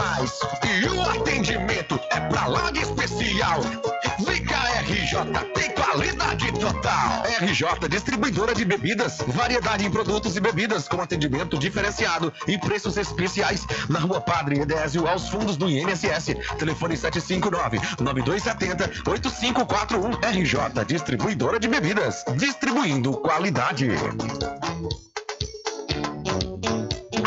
demais. E o atendimento é pra lá de especial. Cá, RJ, tem qualidade total. RJ, distribuidora de bebidas, variedade em produtos e bebidas com atendimento diferenciado e preços especiais na Rua Padre Edésio, aos fundos do INSS. Telefone 759-9270-8541. RJ, distribuidora de bebidas, distribuindo qualidade.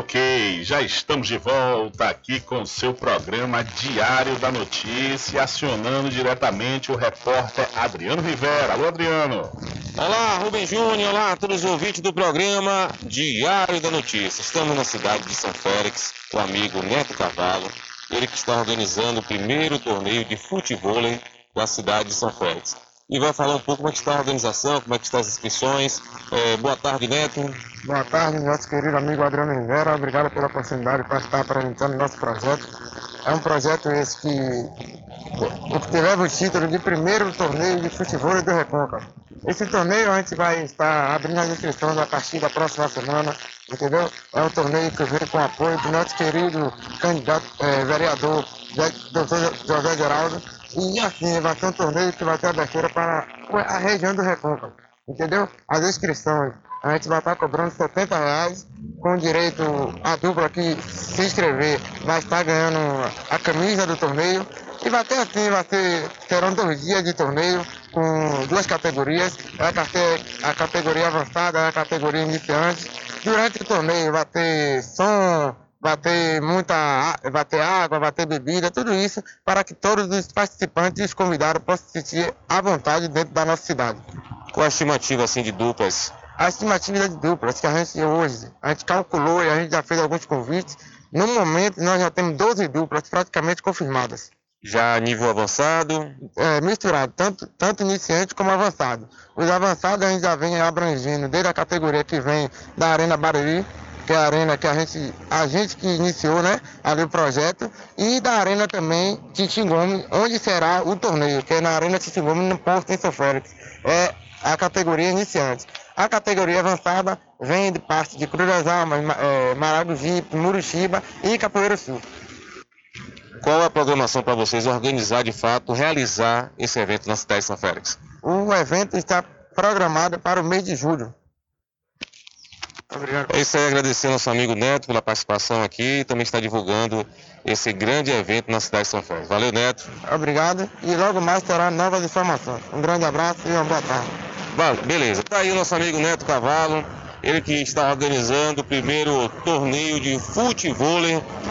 Ok, já estamos de volta aqui com seu programa Diário da Notícia, acionando diretamente o repórter Adriano Rivera. Alô, Adriano. Olá, Rubem Júnior, olá a todos os ouvintes do programa Diário da Notícia. Estamos na cidade de São Félix, com o amigo Neto Cavalo, ele que está organizando o primeiro torneio de futebol da cidade de São Félix. E vai falar um pouco como é que está a organização, como é que estão as inscrições. É, boa tarde, Neto. Boa tarde, nosso querido amigo Adriano Rivera. Obrigado pela oportunidade para estar apresentando nosso projeto. É um projeto esse que, que leva o título de primeiro torneio de futebol do Recôncavo. Esse torneio a gente vai estar abrindo as inscrições a partir da próxima semana, entendeu? É um torneio que vem com apoio do nosso querido candidato é, vereador. José Geraldo. E assim, vai ser um torneio que vai ter abertura para a região do Recôncavo, entendeu? As inscrições a gente vai estar cobrando 70 reais, com direito a dupla que se inscrever vai estar ganhando a camisa do torneio. E vai ter assim, vai ter, terão dois dias de torneio com duas categorias, ter a categoria avançada e a categoria iniciante. Durante o torneio vai ter som, vai ter muita vai ter água, vai ter bebida, tudo isso para que todos os participantes e os convidados possam se sentir à vontade dentro da nossa cidade. Qual a estimativa assim de duplas a estimativa de duplas que a gente hoje, a gente calculou e a gente já fez alguns convites. No momento, nós já temos 12 duplas praticamente confirmadas. Já nível avançado? É, misturado, tanto, tanto iniciante como avançado. Os avançados a gente já vem abrangendo desde a categoria que vem da Arena Barueri, que é a arena que a gente, a gente que iniciou, né, ali o projeto, e da arena também Tintingome, onde será o torneio, que é na Arena Tintingome, no Porto em São Félix. É a categoria iniciante. A categoria avançada vem de parte de Cruz das Almas, é, Maragogipe, Muritiba e Capoeira Sul. Qual é a programação para vocês organizar de fato, realizar esse evento na cidade de São Félix? O evento está programado para o mês de julho. Obrigado. É isso aí, agradecer ao nosso amigo Neto pela participação aqui e também está divulgando esse grande evento na cidade de São Félix. Valeu, Neto. Obrigado e logo mais terá novas informações. Um grande abraço e uma boa tarde. Vale, beleza. Tá aí o nosso amigo Neto Cavalo, ele que está organizando o primeiro torneio de futebol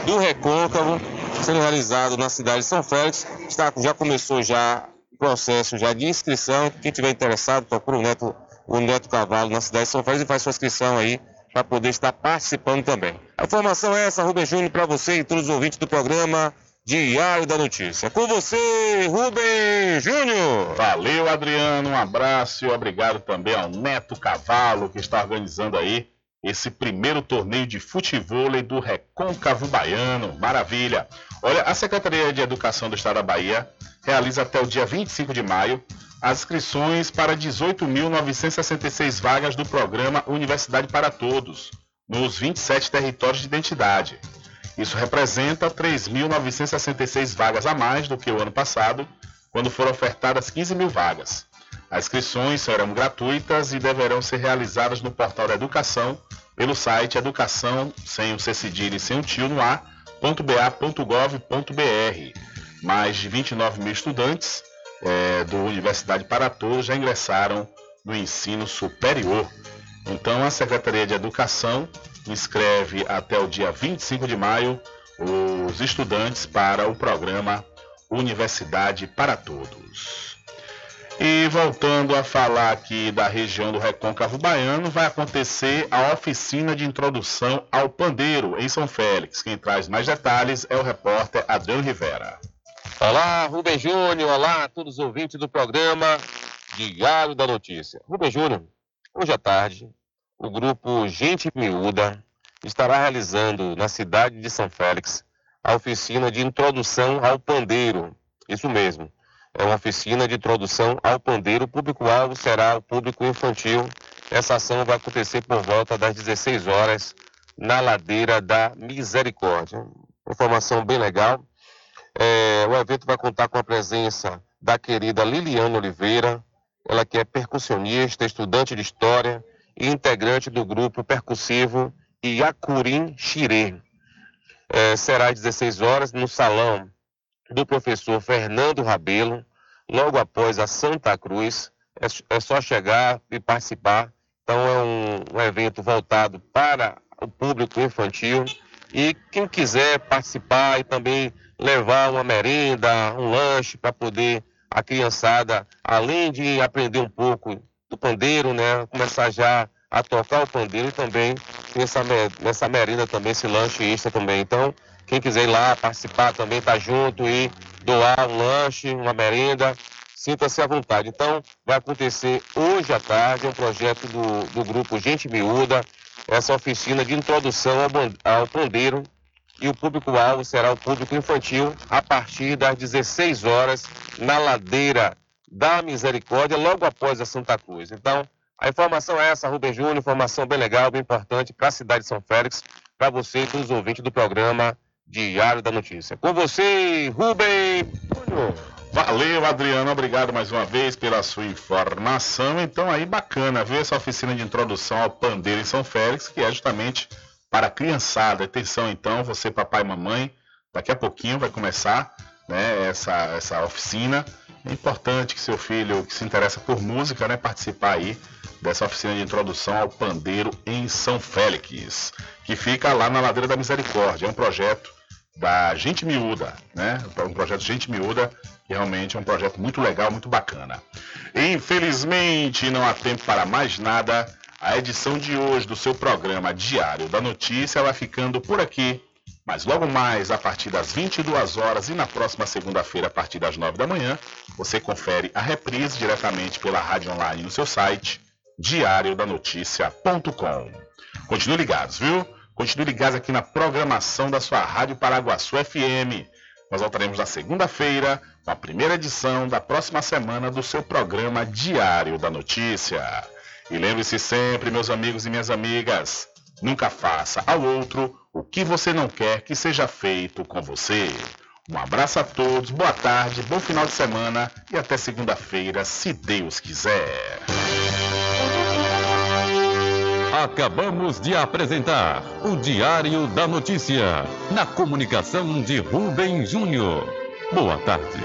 do Recôncavo, sendo realizado na cidade de São Félix. Está, já começou já o processo já de inscrição. Quem tiver interessado, procura o Neto, o Neto Cavalo na cidade de São Félix e faz sua inscrição aí para poder estar participando também. A informação é essa, Rubem Júnior, para você e todos os ouvintes do programa Diário da Notícia. Com você, Rubem Júnior. Valeu, Adriano. Um abraço e obrigado também ao Neto Cavalo, que está organizando aí esse primeiro torneio de futebol do Recôncavo Baiano. Maravilha. Olha, a Secretaria de Educação do Estado da Bahia realiza até o dia 25 de maio as inscrições para 18.966 vagas do programa Universidade para Todos, nos 27 territórios de identidade. Isso representa 3.966 vagas a mais do que o ano passado, quando foram ofertadas 15 mil vagas. As inscrições serão gratuitas e deverão ser realizadas no portal da Educação, pelo site educação, sem o C cedilha e sem o tio no ar, .ba.gov.br. Mais de 29 mil estudantes é, do Universidade para Todos já ingressaram no ensino superior. Então, a Secretaria de Educação inscreve até o dia 25 de maio os estudantes para o programa Universidade para Todos. E voltando a falar aqui da região do Recôncavo Baiano, vai acontecer a oficina de introdução ao pandeiro em São Félix. Quem traz mais detalhes é o repórter Adriano Rivera. Olá, Rubem Júnior, olá a todos os ouvintes do programa Diário da Notícia. Rubem Júnior, hoje à tarde, o grupo Gente Miúda estará realizando na cidade de São Félix a oficina de introdução ao pandeiro. Isso mesmo, é uma oficina de introdução ao pandeiro. O público-alvo será o público infantil. Essa ação vai acontecer por volta das 16 horas na ladeira da Misericórdia. Informação bem legal. É, o evento vai contar com a presença da querida Liliane Oliveira, ela que é percussionista, estudante de história, e integrante do grupo percussivo Iacurim Xirê. É, será às 16 horas no salão do professor Fernando Rabelo, logo após a Santa Cruz. É, é só chegar e participar. Então é um, um evento voltado para o público infantil. E quem quiser participar e também levar uma merenda, um lanche para poder a criançada, além de aprender um pouco do pandeiro, né, começar já a tocar o pandeiro e também nessa, nessa merenda também, esse lanche extra também. Então, quem quiser ir lá participar também, tá junto e doar um lanche, uma merenda, sinta-se à vontade. Então, vai acontecer hoje à tarde, um projeto do, do grupo Gente Miúda, essa oficina de introdução ao, ao pandeiro e o público-alvo será o público infantil a partir das 16 horas na ladeira da Misericórdia, logo após a Santa Cruz. Então, a informação é essa, Rubem Júnior, informação bem legal, bem importante para a cidade de São Félix, para você e os ouvintes do programa Diário da Notícia. Com você, Rubem Júnior. Valeu, Adriano. Obrigado mais uma vez pela sua informação. Então, aí, bacana ver essa oficina de introdução ao pandeiro em São Félix, que é justamente para a criançada. Atenção, então, você, papai e mamãe, daqui a pouquinho vai começar né, essa, essa oficina. É importante que seu filho, que se interessa por música, né, participar aí dessa oficina de introdução ao pandeiro em São Félix, que fica lá na Ladeira da Misericórdia. É um projeto da Gente Miúda, né? Um projeto Gente Miúda, que realmente é um projeto muito legal, muito bacana. Infelizmente, não há tempo para mais nada. A edição de hoje do seu programa Diário da Notícia vai ficando por aqui. Mas logo mais, a partir das 22 horas e na próxima segunda-feira, a partir das 9 da manhã, você confere a reprise diretamente pela rádio online no seu site diariodanoticia.com. Continue ligados, viu? Continue ligados aqui na programação da sua Rádio Paraguaçu FM. Nós voltaremos na segunda-feira com a primeira edição da próxima semana do seu programa Diário da Notícia. E lembre-se sempre, meus amigos e minhas amigas, nunca faça ao outro o que você não quer que seja feito com você. Um abraço a todos, boa tarde, bom final de semana e até segunda-feira, se Deus quiser. Acabamos de apresentar o Diário da Notícia, na comunicação de Rubem Júnior. Boa tarde.